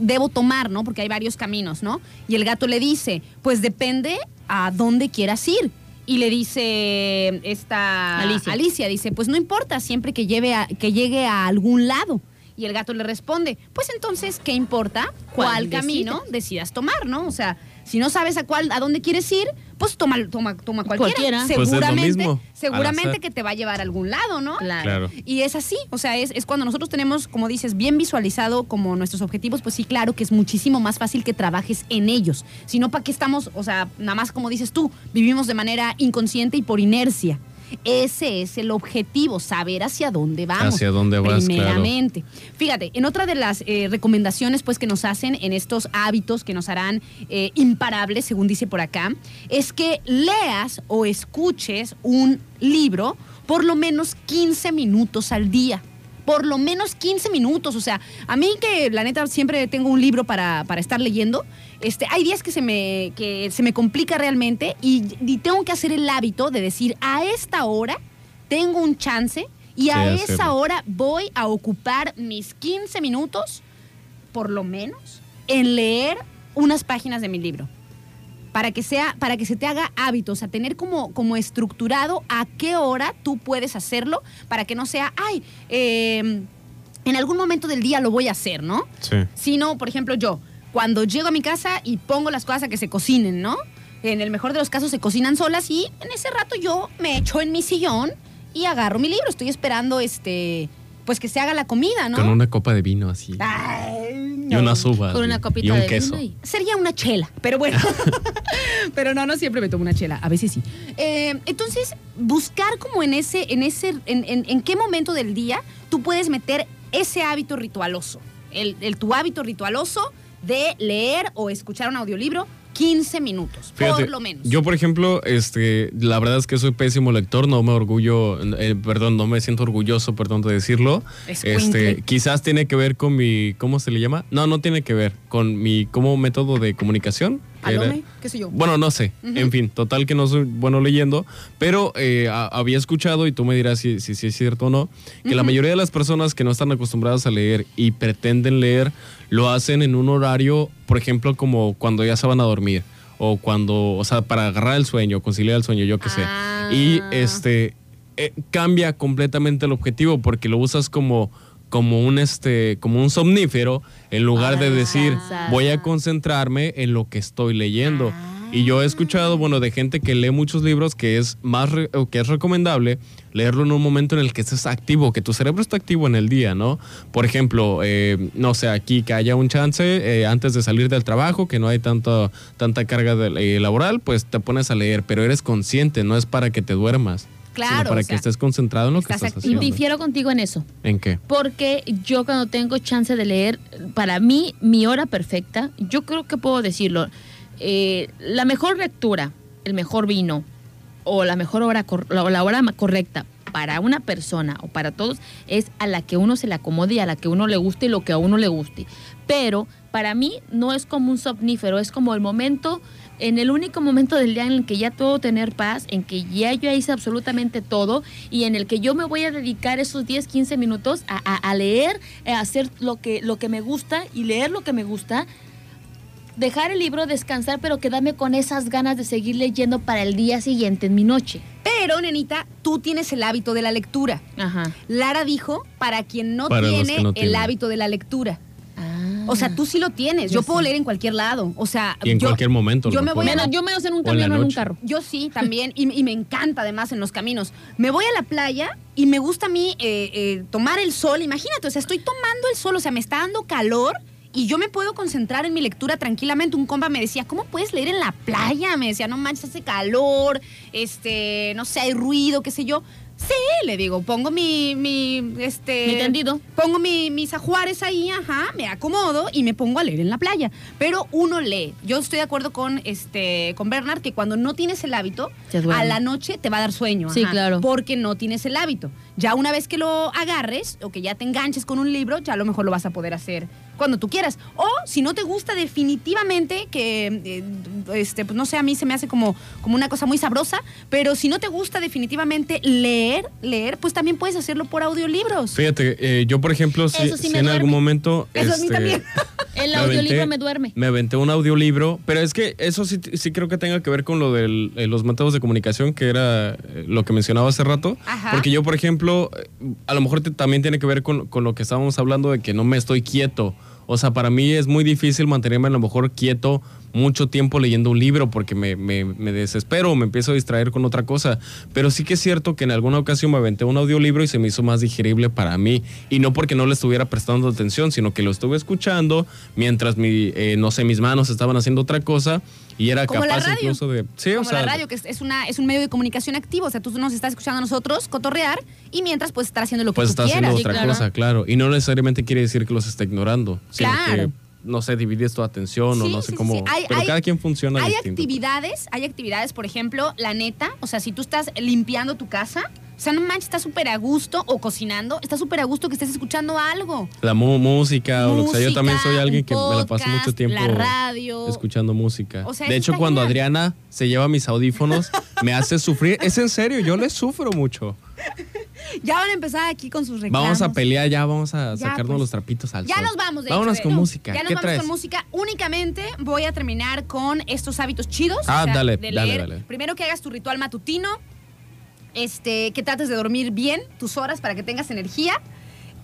debo tomar, ¿no? Porque hay varios caminos, ¿no? Y el gato le dice, pues depende a dónde quieras ir. Y le dice esta Alicia. Alicia dice, pues no importa, siempre que, lleve a- que llegue a algún lado. Y el gato le responde, pues entonces, ¿qué importa ¿Cuál cuál camino decidas? decidas tomar, no? O sea, si no sabes a cuál, a dónde quieres ir, pues toma, toma, toma cualquiera. Cualquiera. Pues es lo Seguramente, seguramente que te va a llevar a algún lado, ¿no? Claro. Claro. Y es así, o sea, es, es cuando nosotros tenemos, como dices, bien visualizado como nuestros objetivos, pues sí, claro que es muchísimo más fácil que trabajes en ellos. Si no, ¿para qué estamos? O sea, nada más como dices tú, vivimos de manera inconsciente y por inercia. Ese es el objetivo, saber hacia dónde vamos. Hacia dónde vas, claro. Primeramente. Fíjate, en otra de las eh, recomendaciones pues, que nos hacen en estos hábitos que nos harán eh, imparables, según dice por acá, es que leas o escuches un libro por lo menos 15 minutos al día. Por lo menos 15 minutos. O sea, a mí que la neta siempre tengo un libro para, para estar leyendo, este, hay días que se me, que se me complica realmente y, y tengo que hacer el hábito de decir, a esta hora tengo un chance y a Sí, esa hacerlo. hora voy a ocupar mis 15 minutos, por lo menos, en leer unas páginas de mi libro. Para que, sea, para que se te haga hábito, o sea, tener como, como estructurado a qué hora tú puedes hacerlo, para que no sea, ay, eh, en algún momento del día lo voy a hacer, ¿no? Sí. Sino, por ejemplo, yo, cuando llego a mi casa y pongo las cosas a que se cocinen, ¿no? En el mejor de los casos se cocinan solas y en ese rato yo me echo en mi sillón y agarro mi libro. Estoy esperando, este, pues que se haga la comida, ¿no? Con una copa de vino así. Ay, Y unas uvas. Con una copita y un de queso. vino y- Sería una chela, pero bueno. pero no, no siempre me tomo una chela, a veces sí. Eh, entonces, buscar como en ese, en ese, en, en- en qué momento del día tú puedes meter ese hábito ritualoso. El, el- tu hábito ritualoso de leer o escuchar un audiolibro 15 minutos, Fíjate, por lo menos. Yo, por ejemplo, este, la verdad es que soy pésimo lector, no me orgullo, eh, perdón, no me siento orgulloso, perdón de decirlo. Este, quizás tiene que ver con mi, ¿cómo se le llama? No, no tiene que ver con mi como método de comunicación. era- qué sé yo. Bueno, no sé. En fin, total que no soy bueno leyendo, pero eh, a- había escuchado, y tú me dirás si, si, si es cierto o no, que la mayoría de las personas que no están acostumbradas a leer y pretenden leer, lo hacen en un horario, por ejemplo, como cuando ya se van a dormir, o cuando, o sea, para agarrar el sueño, conciliar el sueño, yo qué sé. Ah. Y este eh, cambia completamente el objetivo porque lo usas como como un este como un somnífero en lugar de decir Ah. voy a concentrarme en lo que estoy leyendo y yo he escuchado bueno de gente que lee muchos libros que es más o que es recomendable leerlo en un momento en el que estés activo que tu cerebro está activo en el día no por ejemplo eh, no sé aquí que haya un chance eh, antes de salir del trabajo que no hay tanto tanta carga de- eh, laboral pues te pones a leer pero eres consciente no es para que te duermas Claro, sino para o que estés concentrado en lo que estás haciendo. Difiero contigo en eso. ¿En qué? Porque yo cuando tengo chance de leer, para mí, mi hora perfecta, yo creo que puedo decirlo, eh, la mejor lectura, el mejor vino o la mejor hora, cor- la, ma- correcta para una persona o para todos es a la que uno se le acomode y a la que uno le guste y lo que a uno le guste. Pero para mí no es como un somnífero, es como el momento, en el único momento del día en el que ya puedo tener paz, en que ya yo hice absolutamente todo y en el que yo me voy a dedicar esos 10, 15 minutos a, a- a leer, a hacer lo que, lo que me gusta y leer lo que me gusta. Dejar el libro, descansar, pero quedarme con esas ganas de seguir leyendo para el día siguiente, en mi noche. Pero, nenita, tú tienes el hábito de la lectura. Ajá. Lara dijo, para quien no Para tiene no el tienen. hábito de la lectura. Ah. O sea, tú sí lo tienes. Yo Yo puedo sí. leer en cualquier lado. O sea, Y en yo, cualquier momento. yo me voy a yo menos en un en camión o en un carro. Yo sí, también, y, y me encanta además en los caminos. Me voy a la playa y me gusta a mí eh, eh, tomar el sol. Imagínate, o sea, estoy tomando el sol, o sea, me está dando calor y yo me puedo concentrar en mi lectura tranquilamente. Un compa me decía, ¿cómo puedes leer en la playa? Me decía, no manches, hace calor, este, no sé, hay ruido, qué sé yo. Sí, le digo, pongo mi, mi, este... Mi tendido. Pongo mi- mis ajuares ahí, ajá, me acomodo y me pongo a leer en la playa. Pero uno lee. Yo estoy de acuerdo con, este, con Bernard que cuando no tienes el hábito, a la noche te va a dar sueño. Sí, ajá, claro. Porque no tienes el hábito. Ya una vez que lo agarres o que ya te enganches con un libro, ya a lo mejor lo vas a poder hacer cuando tú quieras. O si no te gusta definitivamente, que, eh, este, pues no sé, a mí se me hace como, como una cosa muy sabrosa, pero si no te gusta definitivamente leer, leer, pues también puedes hacerlo por audiolibros. Fíjate, eh, yo por ejemplo, si, sí si en duerme. algún momento... Eso a mí también. El me audiolibro aventé- me duerme. Me aventé un audiolibro, pero es que eso sí, sí creo que tenga que ver con lo de los métodos de comunicación, que era eh, lo que mencionaba hace rato. Ajá. Porque yo, por ejemplo, eh, a lo mejor te- también tiene que ver con, con lo que estábamos hablando de que no me estoy quieto. O sea, para mí es muy difícil mantenerme a lo mejor quieto mucho tiempo leyendo un libro porque me, me, me desespero, me empiezo a distraer con otra cosa. Pero sí que es cierto que en alguna ocasión me aventé un audiolibro y se me hizo más digerible para mí. Y no porque no le estuviera prestando atención, sino que lo estuve escuchando mientras mi, eh, no sé, mis manos estaban haciendo otra cosa y era Como la capaz radio. incluso de... Sí, Como o sea, la radio, que es, una, es un medio de comunicación activo. O sea, tú nos estás escuchando a nosotros cotorrear y mientras pues estar haciendo lo que pues tú está quieras. haciendo Sí, otra claro. cosa, claro. Y no necesariamente quiere decir que los está ignorando, sino Claro. que, no sé, divides tu atención o no sé sí, cómo... sí. Hay- pero hay- cada quien funciona Hay distinto. pues. actividades, hay actividades, por ejemplo, la neta, o sea, si tú estás limpiando tu casa, sea, no manches, estás súper a gusto, o cocinando, está súper a gusto que estés escuchando algo. La música, o lo que sea. Yo también soy alguien que me la paso mucho tiempo la radio. escuchando música. O sea, de hecho, está cuando genial. Adriana se lleva mis audífonos, me hace sufrir. Es en serio, yo le sufro mucho. Ya van a empezar aquí con sus reclamos. Vamos a pelear ya, vamos a Ya, sacarnos pues. los trapitos al Ya sol. nos vamos, de Vámonos hecho, con música. Ya nos ¿Qué vamos traes? con música. Únicamente voy a terminar con estos hábitos chidos. Ah, dale, de dale, dale. Primero que hagas tu ritual matutino. Este, que trates de dormir bien tus horas para que tengas energía.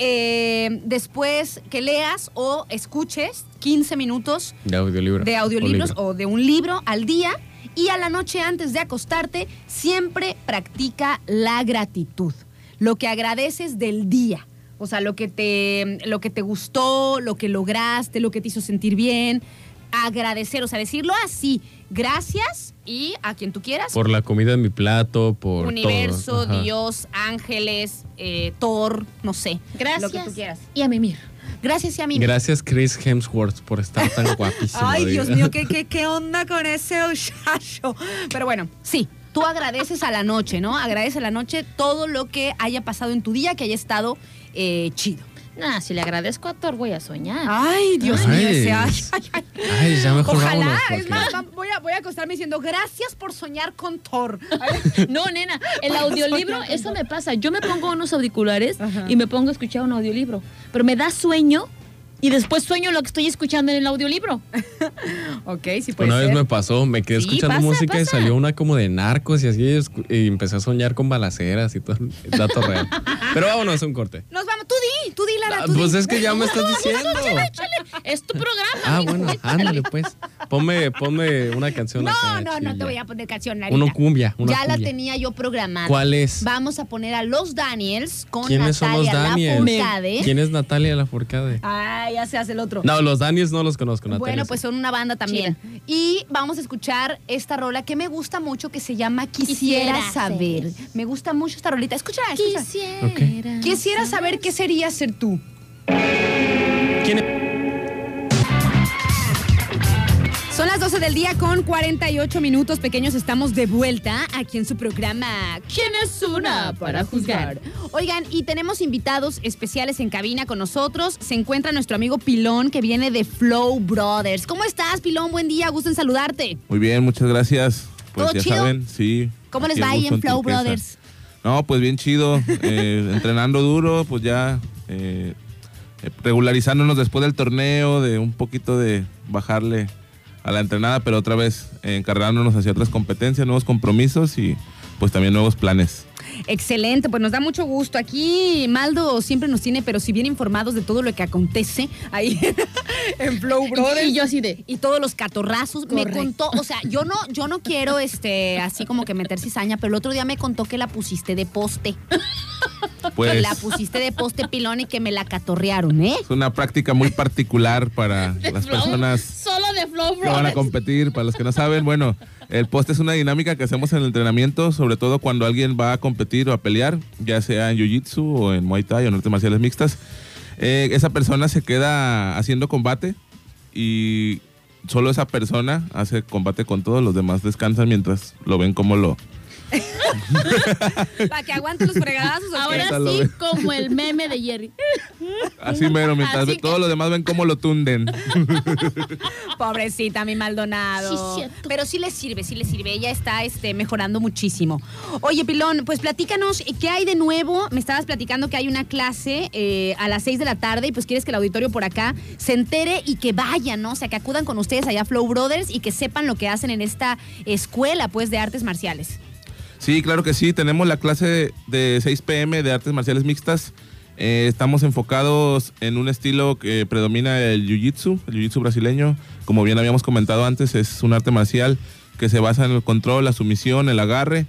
Eh, después que leas o escuches 15 minutos De audiolibro. de audiolibros libro. o de un libro al día. Y a la noche antes de acostarte, siempre practica la gratitud. Lo que agradeces del día. O sea, lo que te, lo que te gustó, lo que lograste, lo que te hizo sentir bien. Agradecer, o sea, decirlo así. Gracias y a quien tú quieras. Por la comida en mi plato, por Universo, todo. Dios, ángeles, eh, Thor, no sé. Gracias. Lo que tú quieras. Y a mimir. Gracias y a mí. Gracias Chris Hemsworth por estar tan guapísimo. Ay, diga. Dios mío, ¿qué, qué, qué onda con ese muchacho? Pero bueno, sí, tú agradeces a la noche, ¿no? Agradeces a la noche todo lo que haya pasado en tu día, que haya estado eh, chido. Nah, si le agradezco a Thor, voy a soñar. Ay, Dios Ay. mío, ese ay, ay, ay. Ay, ya mejor Ojalá, vámonos, es más, voy a, voy a acostarme diciendo gracias por soñar con Thor. No, nena, el audiolibro, eso me pasa. Yo me pongo unos auriculares Ajá. y me pongo a escuchar un audiolibro. Pero me da sueño y después sueño lo que estoy escuchando en el audiolibro. ok, sí puede Una vez me pasó, me quedé Sí, escuchando pasa, música y salió una como de narcos y así, y empecé a soñar con balaceras y todo, dato real. Pero vámonos a un corte. Nos vamos, tú di, tú di, Lara, Ah, tú pues di. es que ya me estás diciendo. Es tu programa. Ah, amigo. bueno, ándale pues. Ponme, ponme una canción No, acá no, no te voy a poner canción, Larita. Uno cumbia, una ya la tenía yo programada. ¿Cuál es? Vamos a poner a los Daniels con ¿Quiénes son los Natalia Daniels? Lafourcade. ¿Quién es Natalia Lafourcade? Ay, ya se hace el otro. No, los Daniels no los conozco, Natalia. bueno, pues son una banda también. Y vamos a escuchar esta rola que me gusta mucho que se llama Quisiera, Quisiera saber. Me gusta mucho esta rolita. Escúchala, escúchala. Quisiera. Quisiera saber qué sería ser tú. ¿Quién es? 12 del día con 48 minutos pequeños. Estamos de vuelta aquí en su programa ¿Quién es una para juzgar? Oigan, y tenemos invitados especiales en cabina con nosotros. Se encuentra nuestro amigo Pilón que viene de Flow Brothers. ¿Cómo estás, Pilón? Buen día, gusto en saludarte. Muy bien, muchas gracias. Pues ¿Todo ya chido? saben, sí. ¿Cómo les va ahí en Flow Turquesa. Brothers? No, pues bien chido. eh, entrenando duro, pues ya eh, eh, regularizándonos después del torneo, de un poquito de bajarle a la entrenada, pero otra vez encargándonos hacia otras competencias, nuevos compromisos y pues también nuevos planes. Excelente, pues nos da mucho gusto. Aquí Maldo siempre nos tiene, pero si bien informados de todo lo que acontece ahí en Flow Brothers. Y yo así de. y todos los catorrazos. Me contó, o sea, yo no, yo no quiero este así como que meter cizaña, pero el otro día me contó que la pusiste de poste. Pues La pusiste de poste pilón y que me la catorrearon, ¿eh? es una práctica muy particular para las personas de Flow que van a competir. Para los que no saben, bueno, el poste es una dinámica que hacemos en el entrenamiento, sobre todo cuando alguien va a competir o a pelear, ya sea en Jiu-Jitsu o en Muay Thai o en artes marciales mixtas. Eh, esa persona se queda haciendo combate y solo esa persona hace combate con todos, los demás descansan mientras lo ven como lo... Para que aguante los fregadazos. Ahora sí, como el meme de Jerry. Así mero, mientras Así ve- todos los demás ven cómo lo tunden. Pobrecita, mi Maldonado. Sí, cierto. Pero sí le sirve, sí le sirve. Ella está este, mejorando muchísimo. Oye, Pilón, pues platícanos, ¿qué hay de nuevo? Me estabas platicando que hay una clase eh, a las 6 de la tarde y pues quieres que el auditorio por acá se entere y que vayan, ¿no? O sea, que acudan con ustedes allá a Flow Brothers y que sepan lo que hacen en esta escuela, pues, de artes marciales. Sí, claro que sí. Tenemos la clase de 6 pm de artes marciales mixtas. Eh, estamos enfocados en un estilo que predomina el jiu-jitsu, el jiu-jitsu brasileño. Como bien habíamos comentado antes, es un arte marcial que se basa en el control, la sumisión, el agarre.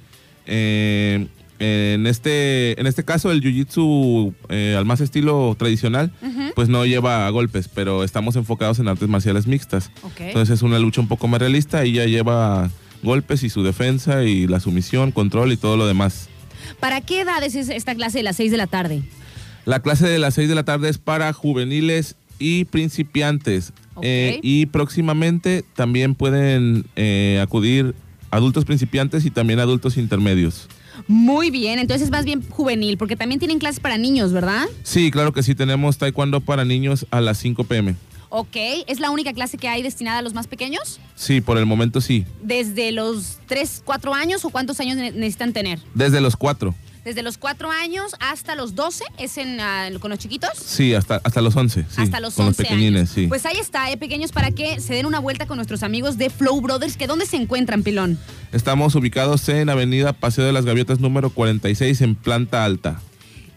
Eh, en, este, en este caso, el jiu-jitsu eh, al más estilo tradicional, pues no lleva golpes, pero estamos enfocados en artes marciales mixtas. Entonces es una lucha un poco más realista y ya lleva golpes y su defensa y la sumisión, control y todo lo demás. ¿Para qué edades es esta clase de las 6 de la tarde? La clase de las 6 de la tarde es para juveniles y principiantes. Eh, y próximamente también pueden eh, acudir adultos principiantes y también adultos intermedios. Muy bien, entonces es más bien juvenil, porque también tienen clases para niños, ¿verdad? Sí, claro que sí, tenemos taekwondo para niños a las 5 pm. Ok, ¿es la única clase que hay destinada a los más pequeños? Sí, por el momento sí. ¿Desde los 3, 4 años o cuántos años ne- necesitan tener? Desde los 4. Desde los 4 años hasta los 12, ¿es en, ah, con los chiquitos? Sí, hasta, hasta los 11. Sí, hasta los con 11 los pequeñines, años. sí. Pues ahí está, eh, pequeños, para que se den una vuelta con nuestros amigos de Flow Brothers, que ¿dónde se encuentran, Pilón? Estamos ubicados en Avenida Paseo de las Gaviotas número 46 en planta alta.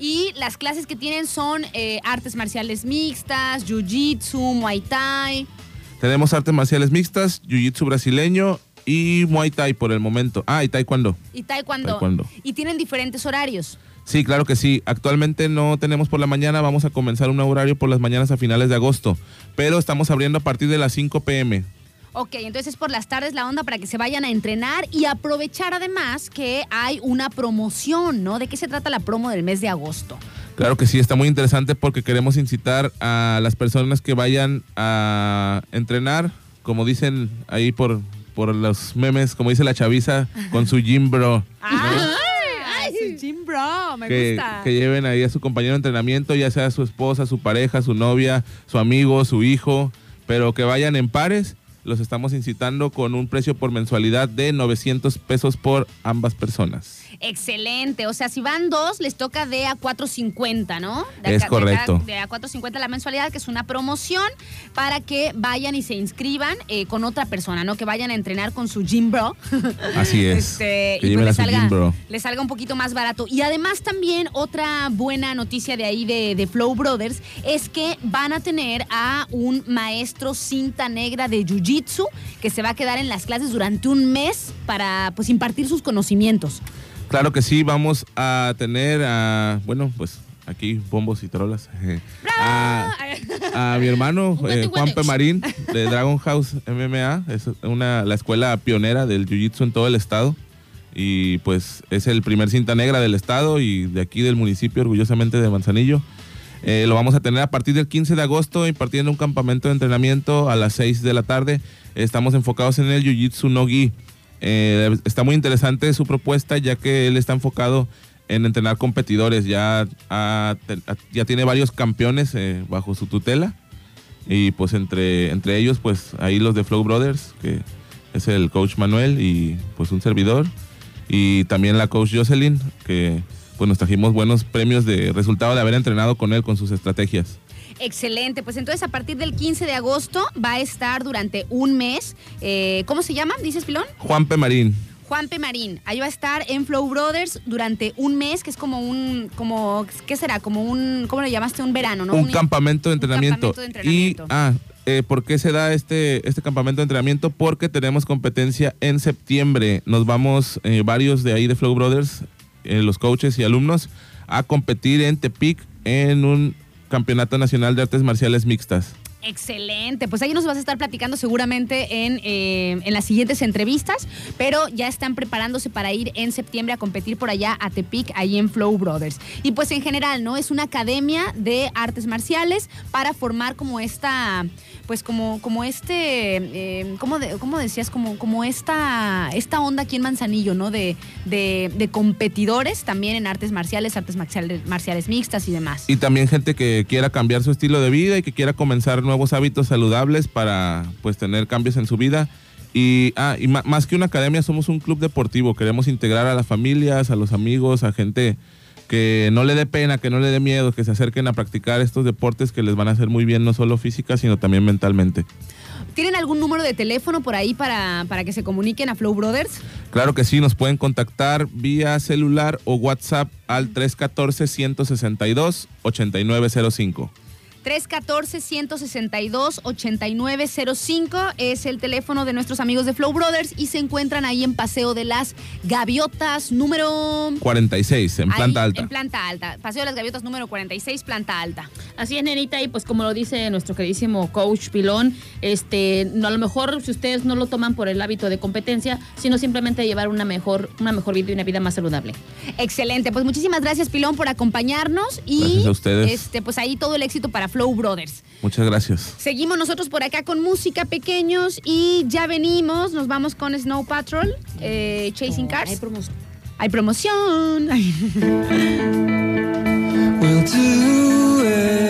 Y las clases que tienen son eh, artes marciales mixtas, jiu-jitsu, muay thai. Tenemos artes marciales mixtas, jiu-jitsu brasileño y muay thai por el momento. Ah, y taekwondo. Y taekwondo. Taekwondo. Y tienen diferentes horarios. Sí, claro que sí. Actualmente no tenemos por la mañana, vamos a comenzar un horario por las mañanas a finales de agosto, pero estamos abriendo a partir de las 5 pm. Ok, entonces por las tardes la onda para que se vayan a entrenar y aprovechar además que hay una promoción, ¿no? ¿De qué se trata la promo del mes de agosto? Claro que sí, está muy interesante porque queremos incitar a las personas que vayan a entrenar, como dicen ahí por, por los memes, como dice la chaviza, con su gym bro. ¡Ay! Su gym bro, me que, gusta. que lleven ahí a su compañero de entrenamiento, ya sea su esposa, su pareja, su novia, su amigo, su hijo, pero que vayan en pares. Los estamos incitando con un precio por mensualidad de 900 pesos por ambas personas. Excelente. O sea, si van dos, les toca de a 4.50, ¿no? De Es acá- correcto. De, a 4.50 la mensualidad, que es una promoción para que vayan y se inscriban eh, con otra persona, ¿no? Que vayan a entrenar con su gym bro. Así es. Este, que y pues a les salga, gym bro. les salga un poquito más barato. Y además también otra buena noticia de ahí de, de Flow Brothers es que van a tener a un maestro cinta negra de Jiu-Jitsu que se va a quedar en las clases durante un mes para pues impartir sus conocimientos. Claro que sí, vamos a tener a, bueno, pues aquí bombos y trolas. A, a mi hermano eh, Juan P. Marín de Dragon House MMA, es una, la escuela pionera del Jiu-Jitsu en todo el estado. Y pues es el primer cinta negra del estado y de aquí del municipio, orgullosamente de Manzanillo. Eh, lo vamos a tener a partir del 15 de agosto impartiendo un campamento de entrenamiento a las 6 de la tarde. Estamos enfocados en el Jiu-Jitsu no gi. Eh, está muy interesante su propuesta ya que él está enfocado en entrenar competidores. Ya, ya tiene varios campeones eh, bajo su tutela. Y pues entre, entre ellos, pues ahí los de Flow Brothers, que es el coach Manuel y pues un servidor. Y también la coach Jocelyn, que pues nos trajimos buenos premios de resultado de haber entrenado con él con sus estrategias. Excelente, pues entonces a partir del 15 de agosto va a estar durante un mes. eh, ¿Cómo se llama? ¿Dices, Pilón? Juan P. Marín. Juan P. Marín. Ahí va a estar en Flow Brothers durante un mes, que es como un, como, ¿qué será? Como un, ¿cómo le llamaste? Un verano, ¿no? un campamento de entrenamiento. campamento de entrenamiento. Y, ah, eh, ¿por qué se da este, este campamento de entrenamiento? Porque tenemos competencia en septiembre. Nos vamos eh, varios de ahí de Flow Brothers, eh, los coaches y alumnos, a competir en Tepic en un campeonato nacional de artes marciales mixtas. Excelente, pues ahí nos vas a estar platicando seguramente en, eh, en las siguientes entrevistas, pero ya están preparándose para ir en septiembre a competir por allá a Tepic, ahí en Flow Brothers. Y pues en general, ¿no? Es una academia de artes marciales para formar como esta, pues como, como este, eh, ¿cómo, de- cómo decías? Como, como esta, esta onda aquí en Manzanillo, ¿no? De, de, de competidores también en artes marciales, artes marciales, marciales mixtas y demás. Y también gente que quiera cambiar su estilo de vida y que quiera comenzar nuevos hábitos saludables para pues tener cambios en su vida. Y, ah, y más que una academia, somos un club deportivo. Queremos integrar a las familias, a los amigos, a gente que no le dé pena, que no le dé miedo, que se acerquen a practicar estos deportes que les van a hacer muy bien, no solo física, sino también mentalmente. ¿Tienen algún número de teléfono por ahí para, para que se comuniquen a Flow Brothers? Claro que sí, nos pueden contactar vía celular o WhatsApp al 314-162-8905. 314-162-8905 es el teléfono de nuestros amigos de Flow Brothers y se encuentran ahí en Paseo de las Gaviotas número... 46, en Ahí, planta alta. En planta alta. Paseo de las Gaviotas número 46, planta alta. Así es, nenita, y pues como lo dice nuestro queridísimo coach Pilón, este, no, a lo mejor si ustedes no lo toman por el hábito de competencia, sino simplemente llevar una mejor, una mejor vida y una vida más saludable. Excelente, pues muchísimas gracias Pilón por acompañarnos y Gracias a ustedes. este pues ahí todo el éxito para Flow Brothers. Muchas gracias. Seguimos nosotros por acá con música pequeños y ya venimos, nos vamos con Snow Patrol, eh, Chasing Cars. Hay promoción. Hay promoción.